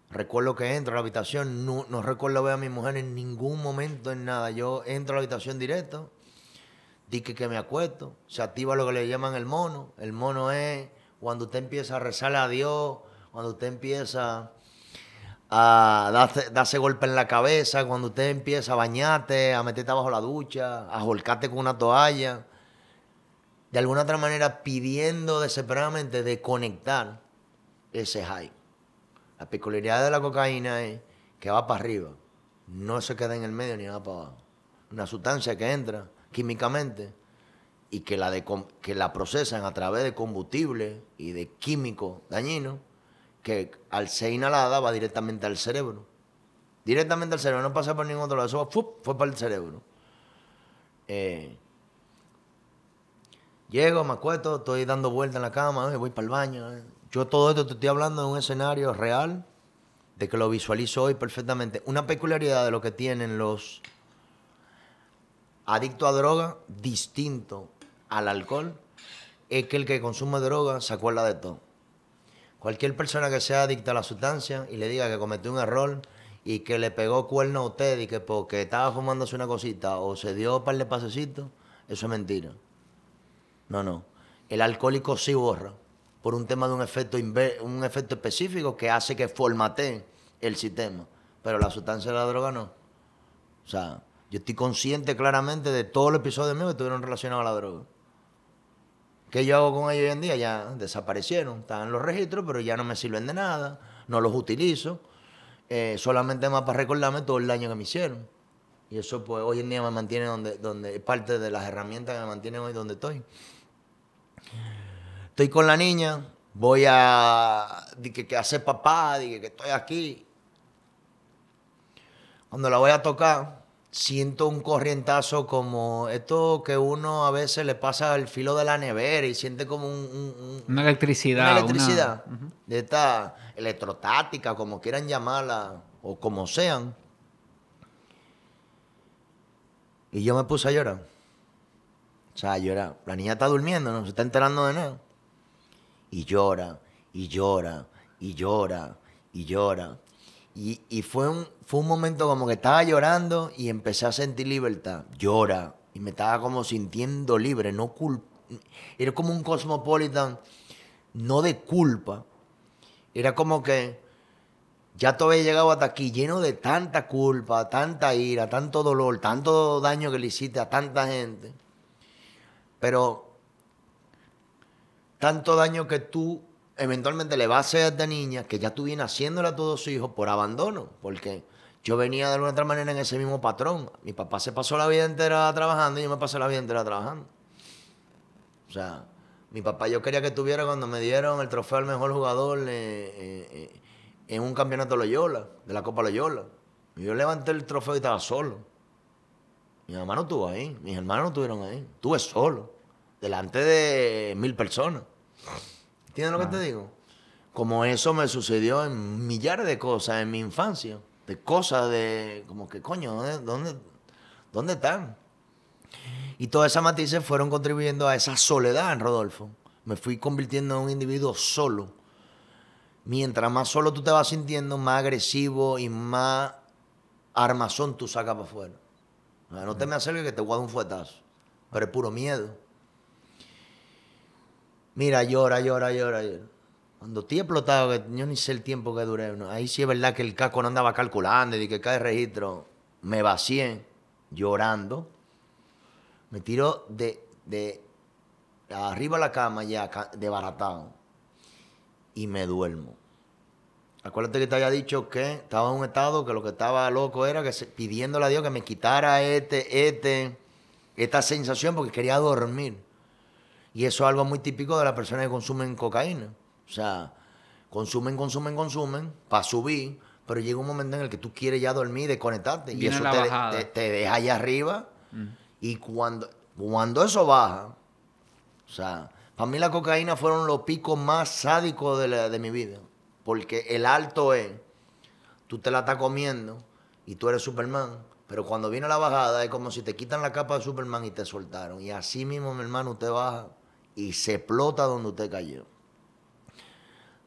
Recuerdo que entro a la habitación, no, no recuerdo ver a mi mujer en ningún momento, en nada. Yo entro a la habitación directo, dije que me acuesto, se activa lo que le llaman el mono. El mono es cuando usted empieza a rezarle a Dios, cuando usted empieza a darse, golpe en la cabeza, cuando usted empieza a bañarte, a meterte bajo la ducha, a holcarte con una toalla, de alguna otra manera pidiendo desesperadamente de conectar ese high. La peculiaridad de la cocaína es que va para arriba, no se queda en el medio ni va para abajo. Una sustancia que entra químicamente y que la, que la procesan a través de combustible y de químicos dañinos que al ser inhalada va directamente al cerebro. Directamente al cerebro, no pasa por ningún otro lado, eso fue para el cerebro. Eh, llego, me acuesto, estoy dando vueltas en la cama, eh, voy para el baño. Eh. Yo todo esto te estoy hablando de un escenario real, de que lo visualizo hoy perfectamente. Una peculiaridad de lo que tienen los adictos a droga, distinto al alcohol, es que el que consume droga se acuerda de todo. Cualquier persona que sea adicta a la sustancia y le diga que cometió un error y que le pegó cuerno a usted y que porque estaba fumándose una cosita o se dio un par de pasecitos, eso es mentira. No, no. El alcohólico sí borra por un tema de un efecto, un efecto específico que hace que formate el sistema. Pero la sustancia de la droga no. O sea, yo estoy consciente claramente de todos los episodios míos que estuvieron relacionados a la droga. ¿Qué yo hago con ellos hoy en día? Ya desaparecieron, están los registros, pero ya no me sirven de nada, no los utilizo, eh, solamente más para recordarme todo el daño que me hicieron. Y eso pues hoy en día me mantiene donde, donde es parte de las herramientas que me mantienen hoy donde estoy. Estoy con la niña, voy a que, que hacer papá, dije que estoy aquí. Cuando la voy a tocar, siento un corrientazo como esto que uno a veces le pasa al filo de la nevera y siente como un, una electricidad. Una electricidad. De esta electrotática, como quieran llamarla, o como sean. Y yo me puse a llorar. O sea, llorar. La niña está durmiendo, no se está enterando de nada. Y llora, y llora, y llora, y llora. Y, fue, un, fue un momento como que estaba llorando y empecé a sentir libertad. Llora. Y me estaba como sintiendo libre, no culpa. Era como un cosmopolitan, no de culpa. Era como que ya todo había llegado hasta aquí lleno de tanta culpa, tanta ira, tanto dolor, tanto daño que le hiciste a tanta gente. Pero tanto daño que tú eventualmente le va a hacer a esta niña que ya tú vienes haciéndole a todos sus hijos por abandono, porque yo venía de alguna otra manera en ese mismo patrón. Mi papá se pasó la vida entera trabajando y yo me pasé la vida entera trabajando. O sea, mi papá yo quería que tuviera cuando me dieron el trofeo al mejor jugador eh, eh, en un campeonato Loyola, de la Copa Loyola. yo levanté el trofeo y estaba solo. Mi mamá no estuvo ahí, mis hermanos no estuvieron ahí. Estuve solo, delante de mil personas. ¿Entiendes lo que te digo? Como eso me sucedió en millares de cosas en mi infancia. De cosas de, como que, coño, ¿dónde, dónde están? Y todas esas matices fueron contribuyendo a esa soledad en Rodolfo. Me fui convirtiendo en un individuo solo. Mientras más solo tú te vas sintiendo, más agresivo y más armazón tú sacas para afuera. no te me acerques que te voy a dar un fuetazo. Pero es puro miedo. Mira, llora, llora, llora, llora. Cuando estoy explotado, que yo ni sé el tiempo que duré, ahí sí es verdad que el casco no andaba calculando y que cae registro. Me vacié llorando. Me tiro de, arriba a la cama ya desbaratado y me duermo. Acuérdate que te había dicho que estaba en un estado que lo que estaba loco era que pidiéndole a Dios que me quitara este, este, esta sensación porque quería dormir. Y eso es algo muy típico de las personas que consumen cocaína. O sea, consumen, consumen, consumen para subir, pero llega un momento en el que tú quieres ya dormir, desconectarte. y eso te, te, deja allá arriba. Y cuando, cuando eso baja, o sea, para mí la cocaína fueron los picos más sádicos de, de mi vida. Porque el alto es, tú te la estás comiendo y tú eres Superman. Pero cuando viene la bajada es como si te quitan la capa de Superman y te soltaron. Y así mismo, mi hermano, usted baja y se explota donde usted cayó.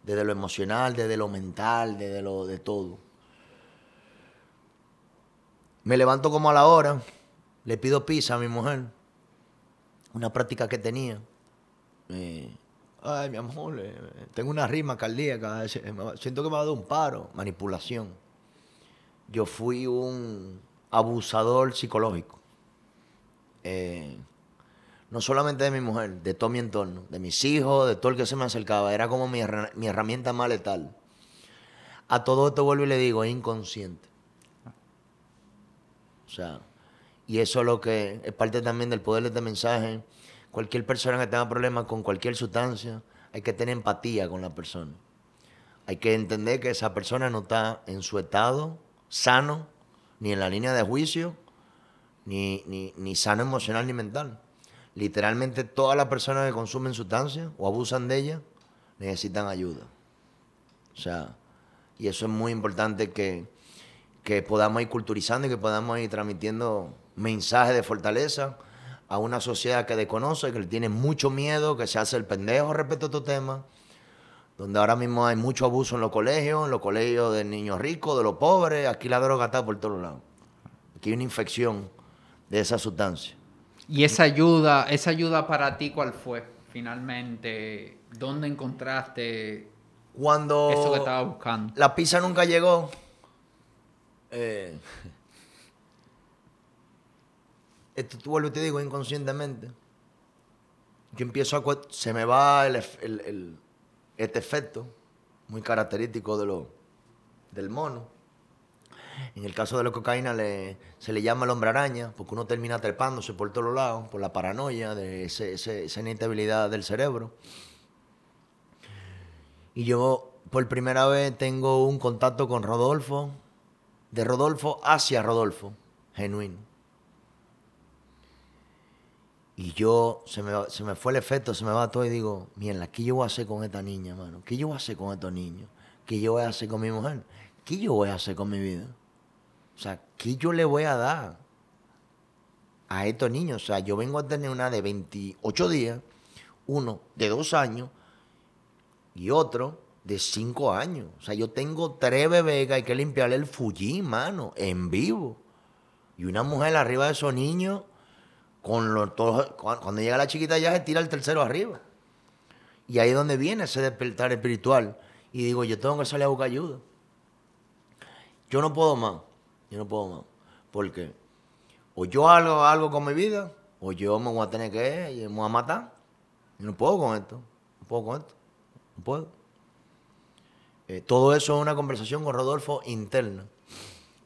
Desde lo emocional, desde lo mental, desde lo de todo. Me levanto como a la hora, le pido pizza a mi mujer. Una práctica que tenía. Eh, ay, mi amor, eh, tengo una rima cardíaca, siento que me va a dar un paro. Manipulación. Yo fui un abusador psicológico. Eh, no solamente de mi mujer, de todo mi entorno, de mis hijos, de todo el que se me acercaba. Era como mi, herramienta más letal. A todo esto vuelvo y le digo, es inconsciente. O sea, y eso es lo que es parte también del poder de este mensaje. Cualquier persona que tenga problemas con cualquier sustancia, hay que tener empatía con la persona. Hay que entender que esa persona no está en su estado sano, ni en la línea de juicio, ni, ni, ni sano emocional ni mental literalmente todas las personas que consumen sustancias o abusan de ellas necesitan ayuda. O sea, y eso es muy importante que, podamos ir culturizando y que podamos ir transmitiendo mensajes de fortaleza a una sociedad que desconoce, que le tiene mucho miedo, que se hace el pendejo respecto a estos temas. donde ahora mismo hay mucho abuso en los colegios, en los colegios de niños ricos, de los pobres, aquí la droga está por todos lados. Aquí hay una infección de esa sustancia. ¿Y esa ayuda, esa ayuda para ti cuál fue finalmente? ¿Dónde encontraste Cuando eso que estaba buscando? la pizza nunca llegó, eh, esto tú vuelvo te digo inconscientemente, yo empiezo a... Se me va el- el- este efecto muy característico de lo, del mono. En el caso de la cocaína se le llama el hombre araña, porque uno termina trepándose por todos lados, por la paranoia, de ese- ese- esa inestabilidad del cerebro. Y yo por primera vez tengo un contacto con Rodolfo, de Rodolfo hacia Rodolfo, genuino. Y yo, se me, se me fue el efecto, se me va todo y digo, mierda, ¿qué yo voy a hacer con esta niña, mano? ¿Qué yo voy a hacer con estos niños? ¿Qué yo voy a hacer con mi mujer? ¿Qué yo voy a hacer con mi vida? O sea, ¿qué yo le voy a dar a estos niños? O sea, yo vengo a tener una de 28 días, uno de dos años y otro de cinco años. O sea, yo tengo tres bebés que hay que limpiarle el Fuji, mano, en vivo. Y una mujer arriba de esos niños, con los, cuando llega la chiquita ya se tira el tercero arriba. Y ahí es donde viene ese despertar espiritual. Y digo, yo tengo que salir a buscar ayuda. Yo no puedo más. Yo no puedo más. Porque o yo hago algo con mi vida, o yo me voy a tener que ir y me voy a matar. Yo no puedo con esto. No puedo con esto. No puedo. Eh, todo eso es una conversación con Rodolfo interna.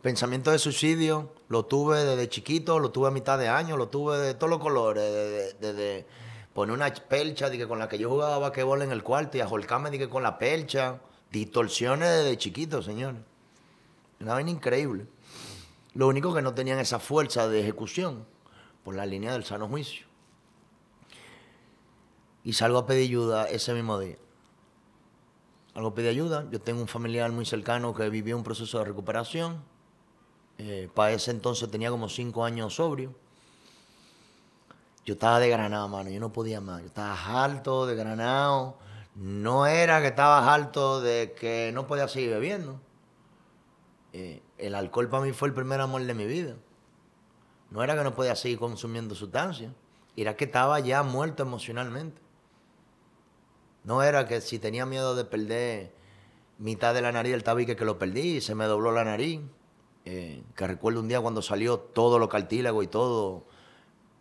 Pensamiento de suicidio lo tuve desde chiquito, lo tuve a mitad de año, lo tuve de todos los colores, desde de, de poner una pelcha de que con la que yo jugaba basquetbol en el cuarto y ajolcarme de que con la pelcha, distorsiones desde chiquito, señores. Una vaina increíble. Lo único que no tenían esa fuerza de ejecución por la línea del sano juicio. Y salgo a pedir ayuda ese mismo día. Algo pedí ayuda. Yo tengo un familiar muy cercano que vivió un proceso de recuperación. Eh, para ese entonces tenía como cinco años sobrio. Yo estaba de granado, mano. Yo no podía más. Yo estaba harto de granado. No era que estaba harto de que no podía seguir bebiendo. Eh, el alcohol para mí fue el primer amor de mi vida. No era que no podía seguir consumiendo sustancias. Era que estaba ya muerto emocionalmente. No era que si tenía miedo de perder mitad de la nariz del tabique que lo perdí y se me dobló la nariz. Eh, que recuerdo un día cuando salió todo lo cartílago y todo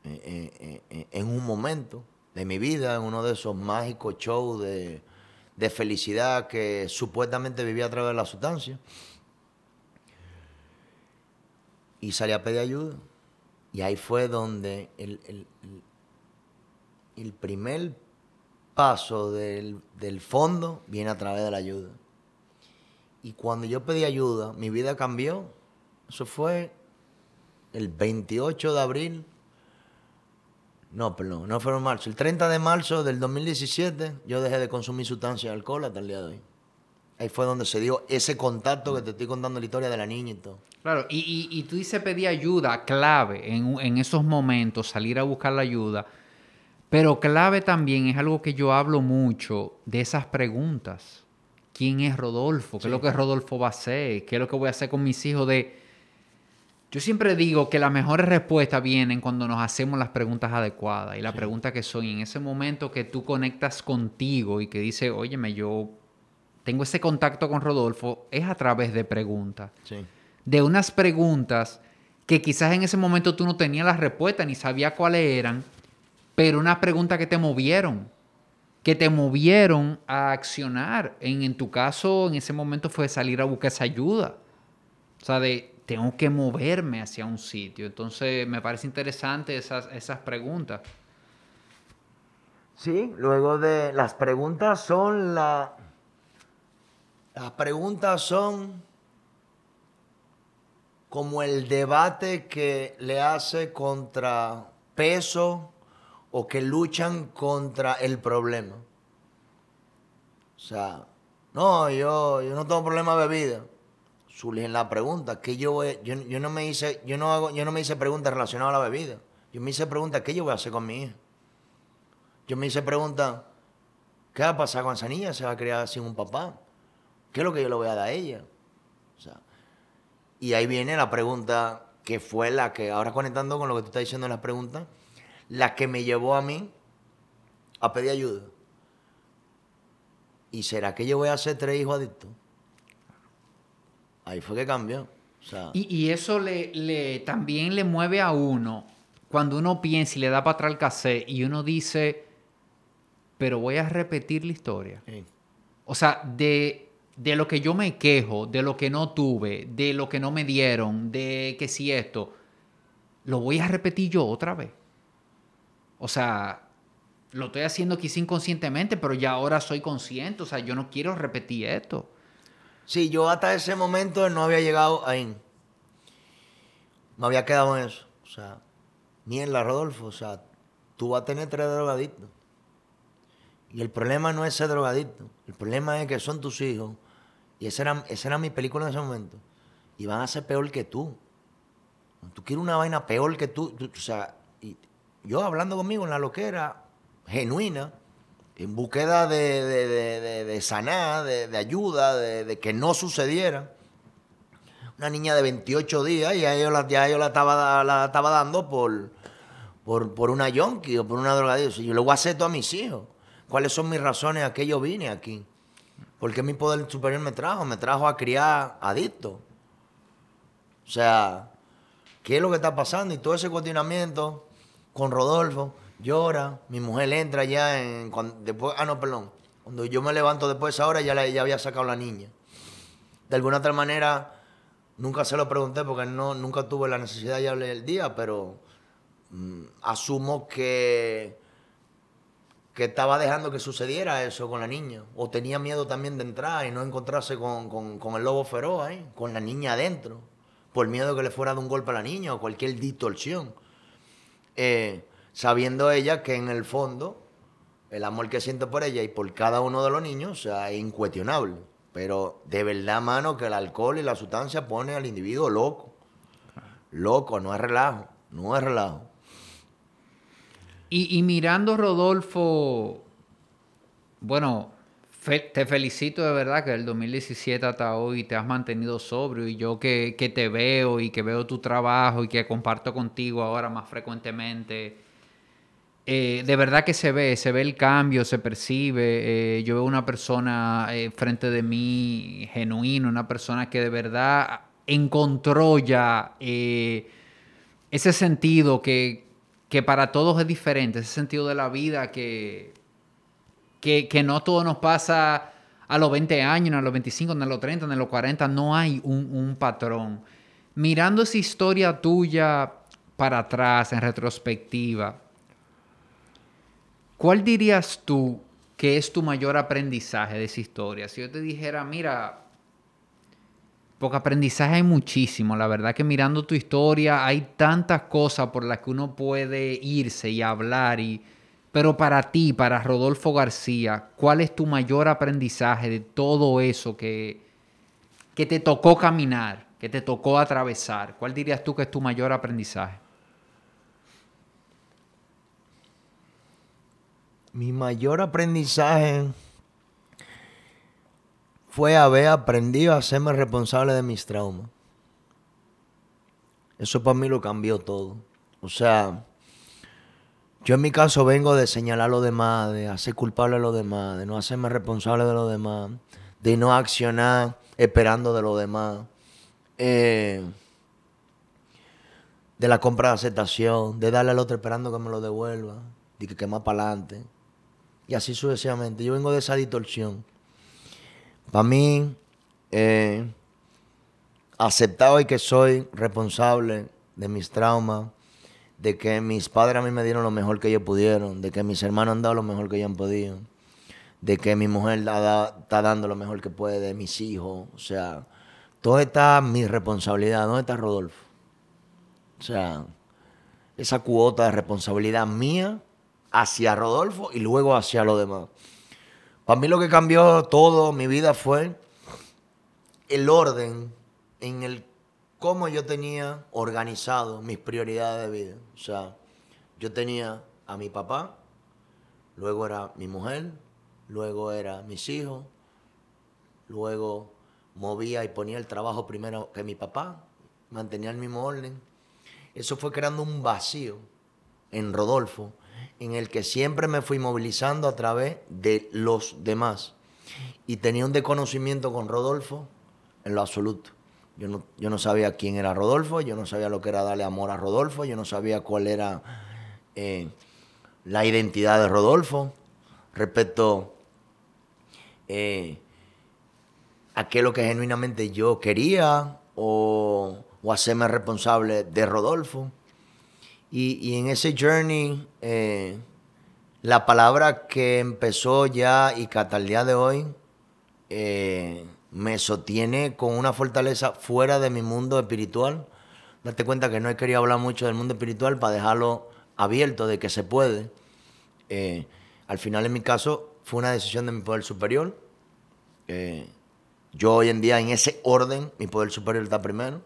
eh, en un momento de mi vida, en uno de esos mágicos shows de, de felicidad que supuestamente vivía a través de la sustancia. Y salí a pedir ayuda. Y ahí fue donde el, el- el- primer paso del, del fondo viene a través de la ayuda. Y cuando yo pedí ayuda, mi vida cambió. Eso fue el 28 de abril. No, perdón, no fue en marzo. El 30 de marzo del 2017 yo dejé de consumir sustancias de alcohol hasta el día de hoy. Ahí fue donde se dio ese contacto que te estoy contando la historia de la niña y todo. Claro, y, y, y tú dices pedir ayuda, clave en, en esos momentos, salir a buscar la ayuda. Pero clave también es algo que yo hablo mucho de esas preguntas. ¿Quién es Rodolfo? ¿Qué es lo que Rodolfo va a hacer? ¿Qué es lo que voy a hacer con mis hijos? De... Yo siempre digo que las mejores respuestas vienen cuando nos hacemos las preguntas adecuadas. Y la pregunta que son, y en ese momento que tú conectas contigo y que dices, óyeme, yo tengo ese contacto con Rodolfo, es a través de preguntas Sí. de unas preguntas que quizás en ese momento tú no tenías la respuesta ni sabías cuáles eran, pero unas preguntas que te movieron, que te movieron a accionar. En, en tu caso, en ese momento fue salir a buscar esa ayuda. O sea, de tengo que moverme hacia un sitio. Entonces, me parece interesante esas, esas preguntas. Sí, luego de las preguntas son la... Las preguntas son como el debate que le hace contra peso o que luchan contra el problema. O sea, no, yo, yo no tengo problema de bebida. Surgen la pregunta, que yo voy, yo, yo no me hice, yo no hago, yo no me hice preguntas relacionadas a la bebida. Yo me hice preguntas, ¿qué yo voy a hacer con mi hija? Yo me hice preguntas, ¿Qué va a pasar con esa niña? Se va a criar sin un papá. ¿Qué es lo que yo le voy a dar a ella? O sea, y ahí viene la pregunta que fue la que, ahora conectando con lo que tú estás diciendo en la pregunta, la que me llevó a mí a pedir ayuda. ¿Y será que yo voy a hacer tres hijos adictos? Ahí fue que cambió. y, eso le, le, también le mueve a uno cuando uno piensa y le da para atrás el cassette y uno dice, pero voy a repetir la historia. O sea, de, de lo que yo me quejo, de lo que no tuve, de lo que no me dieron, de que si esto, lo voy a repetir yo otra vez. O sea, lo estoy haciendo quizá inconscientemente, pero ya ahora soy consciente. O sea, yo no quiero repetir esto. Sí, yo hasta ese momento no había llegado ahí. Me había quedado en eso. O sea, la Rodolfo. O sea, tú vas a tener tres drogadictos. Y el problema no es ser drogadicto. El problema es que son tus hijos. Y esa era, mi película en ese momento. Y van a ser peor que tú. Tú quieres una vaina peor que tú. o sea, y yo hablando conmigo en la loquera, genuina, en búsqueda de, de, de, sanar, de, ayuda, de, que no sucediera. Una niña de 28 días y ya yo la, ya yo la, estaba, la estaba dando por, por, por una yonki o por una drogadicta. Yo le voy a hacer todo a mis hijos. ¿Cuáles son mis razones a que yo vine aquí? Porque mi poder superior me trajo? Me trajo a criar adictos. O sea, ¿qué es lo que está pasando? Y todo ese cuestionamiento con Rodolfo llora, mi mujer entra ya en... después, ah, no, perdón. Cuando yo me levanto después de esa hora, ya, la, había sacado la niña. De alguna otra manera, nunca se lo pregunté porque no, nunca tuve la necesidad de hablar el día, pero mm, asumo que, que estaba dejando que sucediera eso con la niña. O tenía miedo también de entrar y no encontrarse con, con el lobo feroz ahí, con la niña adentro, por miedo que le fuera de un golpe a la niña o cualquier distorsión. Eh, sabiendo ella que en el fondo el amor que siento por ella y por cada uno de los niños es incuestionable. Pero de verdad, mano, que el alcohol y la sustancia pone al individuo loco. Loco, no es relajo, no es relajo. Y, mirando, Rodolfo, bueno, te felicito de verdad que del 2017 hasta hoy te has mantenido sobrio y yo que, que, te veo y que veo tu trabajo y que comparto contigo ahora más frecuentemente, eh, de verdad que se ve, se ve el cambio, se percibe. Eh, yo veo una persona eh, frente de mí genuino, una persona que de verdad encontró ya ese sentido que, para todos es diferente, ese sentido de la vida que, que, no todo nos pasa a los 20 años, a los 25, a los 30, a los 40, no hay un, un patrón. Mirando esa historia tuya para atrás, en retrospectiva, ¿Cuál dirías tú que es tu mayor aprendizaje de esa historia? Si yo te dijera, mira, porque aprendizaje hay muchísimo, la verdad que mirando tu historia hay tantas cosas por las que uno puede irse y hablar y pero para ti, para Rodolfo García, ¿cuál es tu mayor aprendizaje de todo eso que, que te tocó caminar, que te tocó atravesar? ¿Cuál dirías tú que es tu mayor aprendizaje? mi mayor aprendizaje fue haber aprendido a hacerme responsable de mis traumas. Eso para mí lo cambió todo. O sea, yo en mi caso vengo de señalar a los demás, de hacer culpable a los demás, de no hacerme responsable de los demás, de no accionar esperando de los demás, eh, de la compra de aceptación, de darle al otro esperando que me lo devuelva, de que, que más para adelante y así sucesivamente. Yo vengo de esa distorsión. Para mí, eh, aceptado y que soy responsable de mis traumas, de que mis padres a mí me dieron lo mejor que ellos pudieron, de que mis hermanos han dado lo mejor que ellos han podido, de que mi mujer está dando lo mejor que puede, de mis hijos, o sea, todo está mi responsabilidad, ¿dónde está Rodolfo? O sea, esa cuota de responsabilidad mía hacia Rodolfo y luego hacia los demás. Para mí lo que cambió todo mi vida fue el orden en el cómo yo tenía organizado mis prioridades de vida. O sea, yo tenía a mi papá, luego era mi mujer, luego era mis hijos, luego movía y ponía el trabajo primero que mi papá, mantenía el mismo orden. Eso fue creando un vacío en Rodolfo, en el que siempre me fui movilizando a través de los demás. Y tenía un desconocimiento con Rodolfo en lo absoluto. Yo no, yo no sabía quién era Rodolfo, yo no sabía lo que era darle amor a Rodolfo, yo no sabía cuál era eh, la identidad de Rodolfo respecto eh, a qué lo que genuinamente yo quería o, hacerme responsable de Rodolfo. Y, en ese journey, eh, la palabra que empezó ya y que hasta el día de hoy eh, me sostiene con una fortaleza fuera de mi mundo espiritual. Date cuenta que no he querido hablar mucho del mundo espiritual para dejarlo abierto de que se puede. Eh, al final, en mi caso, fue una decisión de mi poder superior. yo hoy en día, en ese orden, mi poder superior está primero.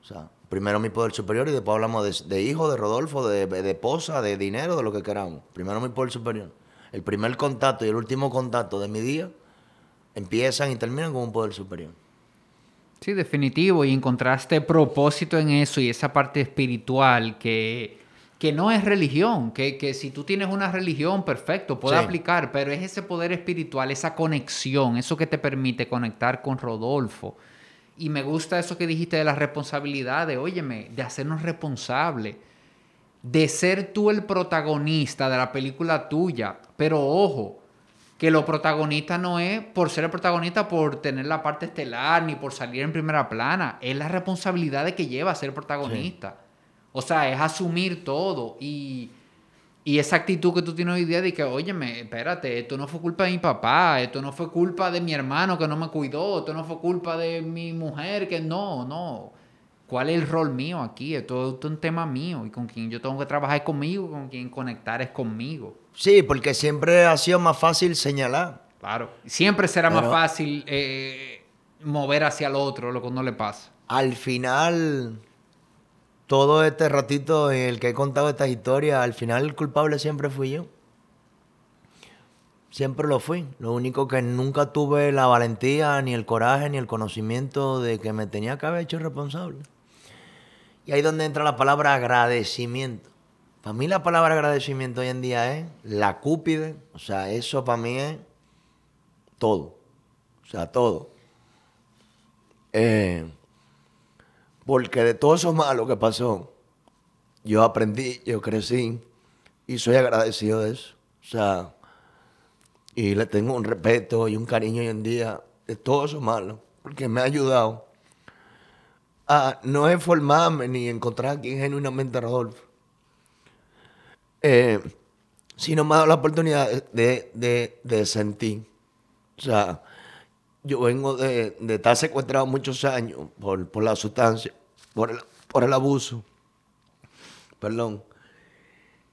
O sea, primero mi poder superior y después hablamos de, hijo, de Rodolfo, de, de, esposa, de dinero, de lo que queramos. Primero mi poder superior. El primer contacto y el último contacto de mi día empiezan y terminan con un poder superior. Sí, definitivo. Y encontraste propósito en eso y esa parte espiritual que, que no es religión, que, que, si tú tienes una religión, perfecto, puede aplicar, pero es ese poder espiritual, esa conexión, eso que te permite conectar con Rodolfo y me gusta eso que dijiste de la responsabilidad, de, óyeme, de hacernos responsables, de ser tú el protagonista de la película tuya. Pero ojo, que lo protagonista no es por ser el protagonista, por tener la parte estelar, ni por salir en primera plana. Es la responsabilidad de que lleva a ser protagonista. O sea, es asumir todo. Y y esa actitud que tú tienes hoy día de que, óyeme, espérate, esto no fue culpa de mi papá, esto no fue culpa de mi hermano que no me cuidó, esto no fue culpa de mi mujer que no, no. ¿Cuál es el rol mío aquí? Esto, es un tema mío y con quien yo tengo que trabajar es conmigo, con quien conectar es conmigo. Sí, porque siempre ha sido más fácil señalar. Claro, siempre será más fácil eh, mover hacia el otro lo que no le pasa. Al final todo este ratito en el que he contado estas historias, al final el culpable siempre fui yo. Siempre lo fui. Lo único que nunca tuve la valentía, ni el coraje, ni el conocimiento de que me tenía que haber hecho responsable. Y ahí es donde entra la palabra agradecimiento. Para mí la palabra agradecimiento hoy en día es la cúpide. O sea, eso para mí es todo. O sea, todo. Eh, porque de todo eso malo que pasó, yo aprendí, yo crecí y soy agradecido de eso. O sea, y le tengo un respeto y un cariño hoy en día de todo eso malo, porque me ha ayudado a no informarme ni encontrar a quien genuinamente Rodolfo, eh, sino me ha dado la oportunidad de, de sentir. O sea, yo vengo de, estar secuestrado muchos años por, la sustancia, por el, por el abuso, perdón,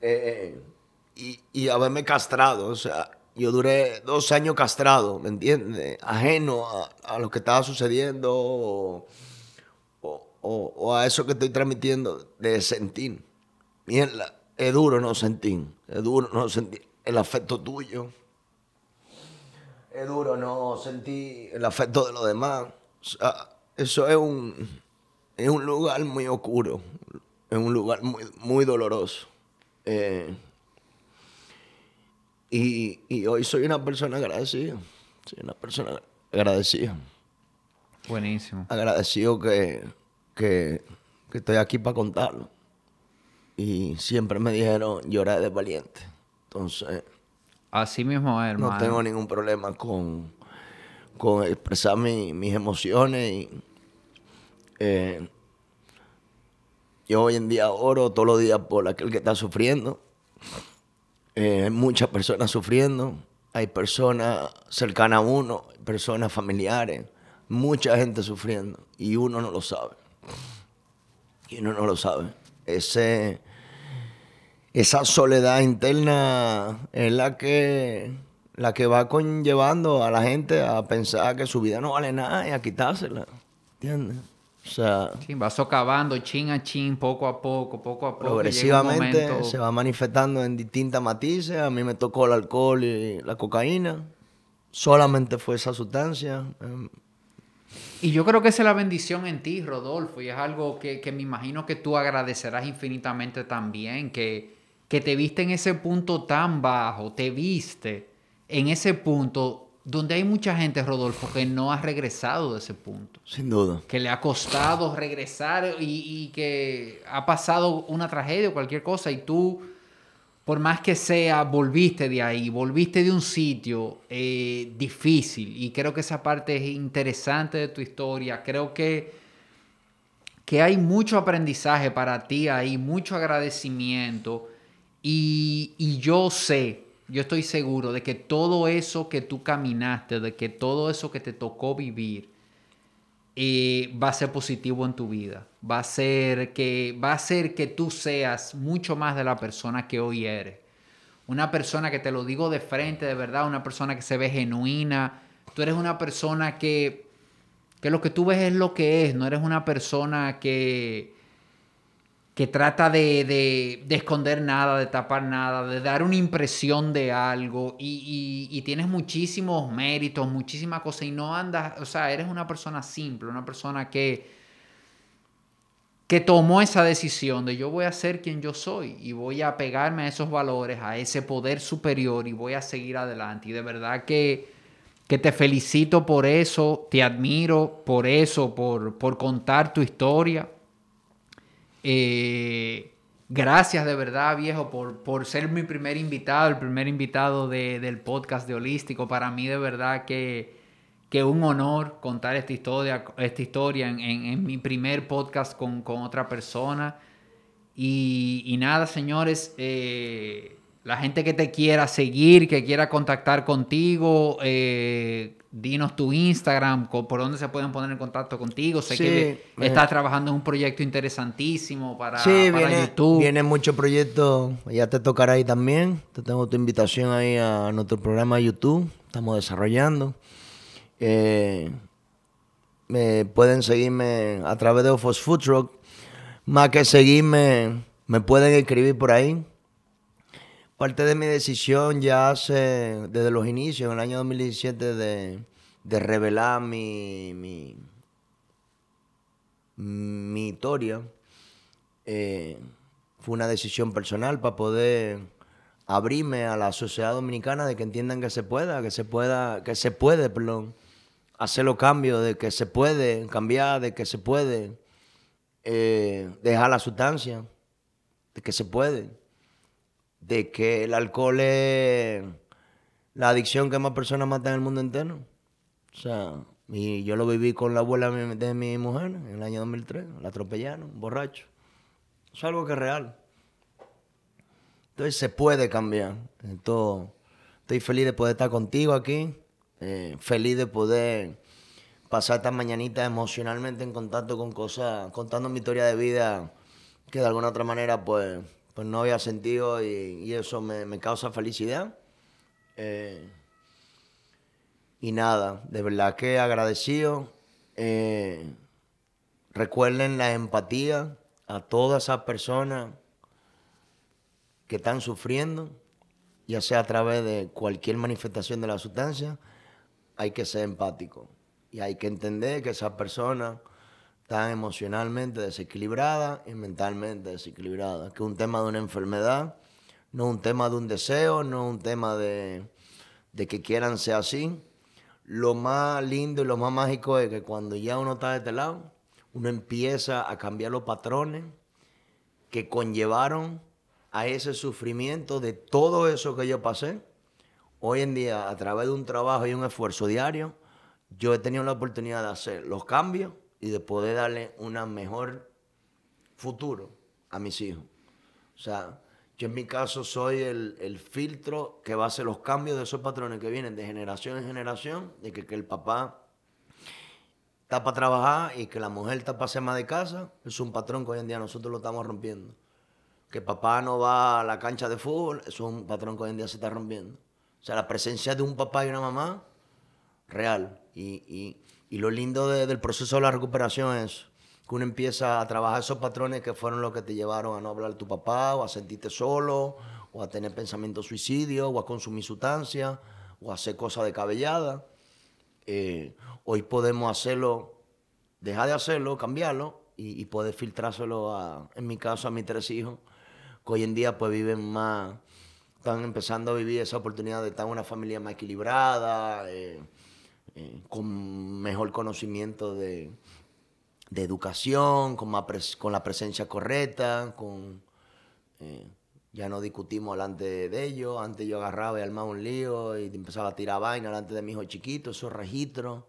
eh, y, y, haberme castrado, o sea, yo duré dos años castrado, ¿me entiendes? Ajeno a, lo que estaba sucediendo o, o, a eso que estoy transmitiendo de sentir. Mierda, es duro no sentir, es duro no sentir el afecto tuyo es duro no sentir el afecto de los demás. O sea, eso es un, es un lugar muy oscuro, es un lugar muy, muy doloroso. Eh, y, hoy soy una persona agradecida. Soy una persona agradecida. Buenísimo. Agradecido que, que, que estoy aquí para contarlo. Y siempre me dijeron, llorar de valiente. Entonces, Así mismo hermano. No tengo ningún problema con, con expresar mis emociones. Y, eh, yo hoy en día oro todos los días por aquel que está sufriendo. Eh, hay muchas personas sufriendo. Hay personas cercanas a uno, personas familiares, mucha gente sufriendo y uno no lo sabe. Y uno no lo sabe. Ese, esa soledad interna es la que, la que va conllevando a la gente a pensar que su vida no vale nada y a quitársela. ¿Entiendes? O sea, Sí, va socavando chin a chin, poco a poco, poco a poco. progresivamente momento- se va manifestando en distintas matices. A mí me tocó el alcohol y la cocaína. Solamente fue esa sustancia. em, Y yo creo que esa es la bendición en ti, Rodolfo, y es algo que, que me imagino que tú agradecerás infinitamente también, que, que te viste en ese punto tan bajo, te viste en ese punto donde hay mucha gente, Rodolfo, que no ha regresado de ese punto, sin duda. que le ha costado regresar y, y que ha pasado una tragedia o cualquier cosa y tú, por más que sea, volviste de ahí, volviste de un sitio eh, difícil. Y creo que esa parte es interesante de tu historia, creo que, que hay mucho aprendizaje para ti ahí, mucho agradecimiento y, yo sé, yo estoy seguro de que todo eso que tú caminaste, de que todo eso que te tocó vivir, eh, va a ser positivo en tu vida. Va a ser que va a hacer que tú seas mucho más de la persona que hoy eres. Una persona que te lo digo de frente, de verdad, una persona que se ve genuina. Tú eres una persona que que lo que tú ves es lo que es, no eres una persona que que trata de, de- de esconder nada, de tapar nada, de dar una impresión de algo y, y- tienes muchísimos méritos, muchísimas cosas y no andas, o sea, eres una persona simple, una persona que, que tomó esa decisión de yo voy a ser quien yo soy y voy a pegarme a esos valores, a ese poder superior y voy a seguir adelante. Y de verdad que, que te felicito por eso, te admiro por eso, por, por contar tu historia. Eh, gracias de verdad, viejo, por, por ser mi primer invitado, el primer invitado de- del podcast de Holístico. Para mí, de verdad, que, que un honor contar esta historia, esta historia en, en- mi primer podcast con, con otra persona. Y, y nada, señores, eh, la gente que te quiera seguir, que quiera contactar contigo, eh, dinos tu Instagram, por dónde se pueden poner en contacto contigo. Sé Sí, que eh. estás trabajando en un proyecto interesantísimo para, Sí, para viene, YouTube. viene mucho proyecto. Ya te tocará ahí también. Te tengo tu invitación ahí a nuestro programa de YouTube. Estamos desarrollando. Eh, me pueden seguirme a través de Ofos Food Truck. Más que seguirme, me pueden escribir por ahí. Parte de mi decisión ya hace, desde los inicios, en el año 2017, de, de revelar mi, mi, mi historia, eh, fue una decisión personal para poder abrirme a la sociedad dominicana de que entiendan que se pueda, que se pueda, que se puede, perdón, hacer los cambios, de que se puede cambiar, de que se puede eh, dejar la sustancia, de que se puede, de que el alcohol es la adicción que más personas mata en el mundo entero. O sea, y yo lo viví con la abuela de mi- mujer en el año 2003, la atropellaron, borracho. Es algo que es real. Entonces se puede cambiar. Entonces, estoy feliz de poder estar contigo aquí, eh, feliz de poder pasar esta mañanita emocionalmente en contacto con cosas, contando mi historia de vida que de alguna otra manera pues, pues no había sentido y, eso me, me causa felicidad. Eh, y nada, de verdad que agradecido. Eh, recuerden la empatía a todas esas personas que están sufriendo, ya sea a través de cualquier manifestación de la sustancia, hay que ser empático. Y hay que entender que esas personas están emocionalmente desequilibradas y mentalmente desequilibradas. Que es un tema de una enfermedad, no un tema de un deseo, no un tema de, de que quieran ser así. Lo más lindo y lo más mágico es que cuando ya uno está de este lado, uno empieza a cambiar los patrones que conllevaron a ese sufrimiento de todo eso que yo pasé. Hoy en día, a través de un trabajo y un esfuerzo diario, yo he tenido la oportunidad de hacer los cambios y de poder darle un mejor futuro a mis hijos. O sea, yo en mi caso soy el, el filtro que va a hacer los cambios de esos patrones que vienen de generación en generación, de que, que el papá está para trabajar y que la mujer está para ser más de casa, es un patrón que hoy en día nosotros lo estamos rompiendo. Que papá no va a la cancha de fútbol, es un patrón que hoy en día se está rompiendo. O sea, la presencia de un papá y una mamá, real. Y- y lo lindo de- del proceso de la recuperación es que uno empieza a trabajar esos patrones que fueron los que te llevaron a no hablar de tu papá, o a sentirte solo, o a tener pensamientos suicidios, o a consumir sustancias, o a hacer cosas de cabellada. Eh, hoy podemos hacerlo, dejar de hacerlo, cambiarlo, y, y poder filtrárselo, a, en mi caso, a mis tres hijos, que hoy en día pues viven más, están empezando a vivir esa oportunidad de estar en una familia más equilibrada, eh, eh, con mejor conocimiento de, educación, con la presencia correcta, con... eh, ya no discutimos delante de ellos. Antes yo agarraba y armaba un lío y empezaba a tirar vaina delante de mi hijo chiquito, esos registros.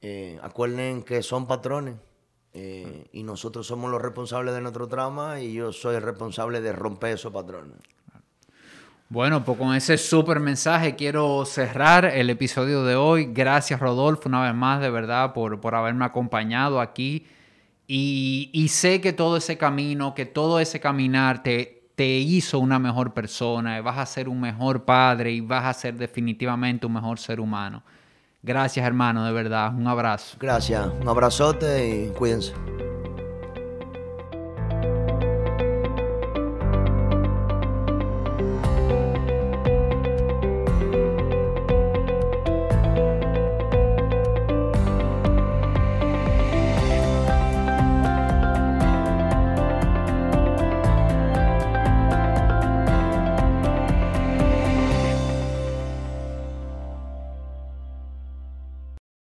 Eh, acuerden que son patrones eh, y nosotros somos los responsables de nuestro trauma y yo soy el responsable de romper esos patrones. Bueno, pues con ese súper mensaje quiero cerrar el episodio de hoy. Gracias Rodolfo una vez más de verdad por, por haberme acompañado aquí. Y, y sé que todo ese camino, que todo ese caminar te, te hizo una mejor persona, y vas a ser un mejor padre y vas a ser definitivamente un mejor ser humano. Gracias hermano, de verdad. Un abrazo. Gracias, un abrazote y cuídense.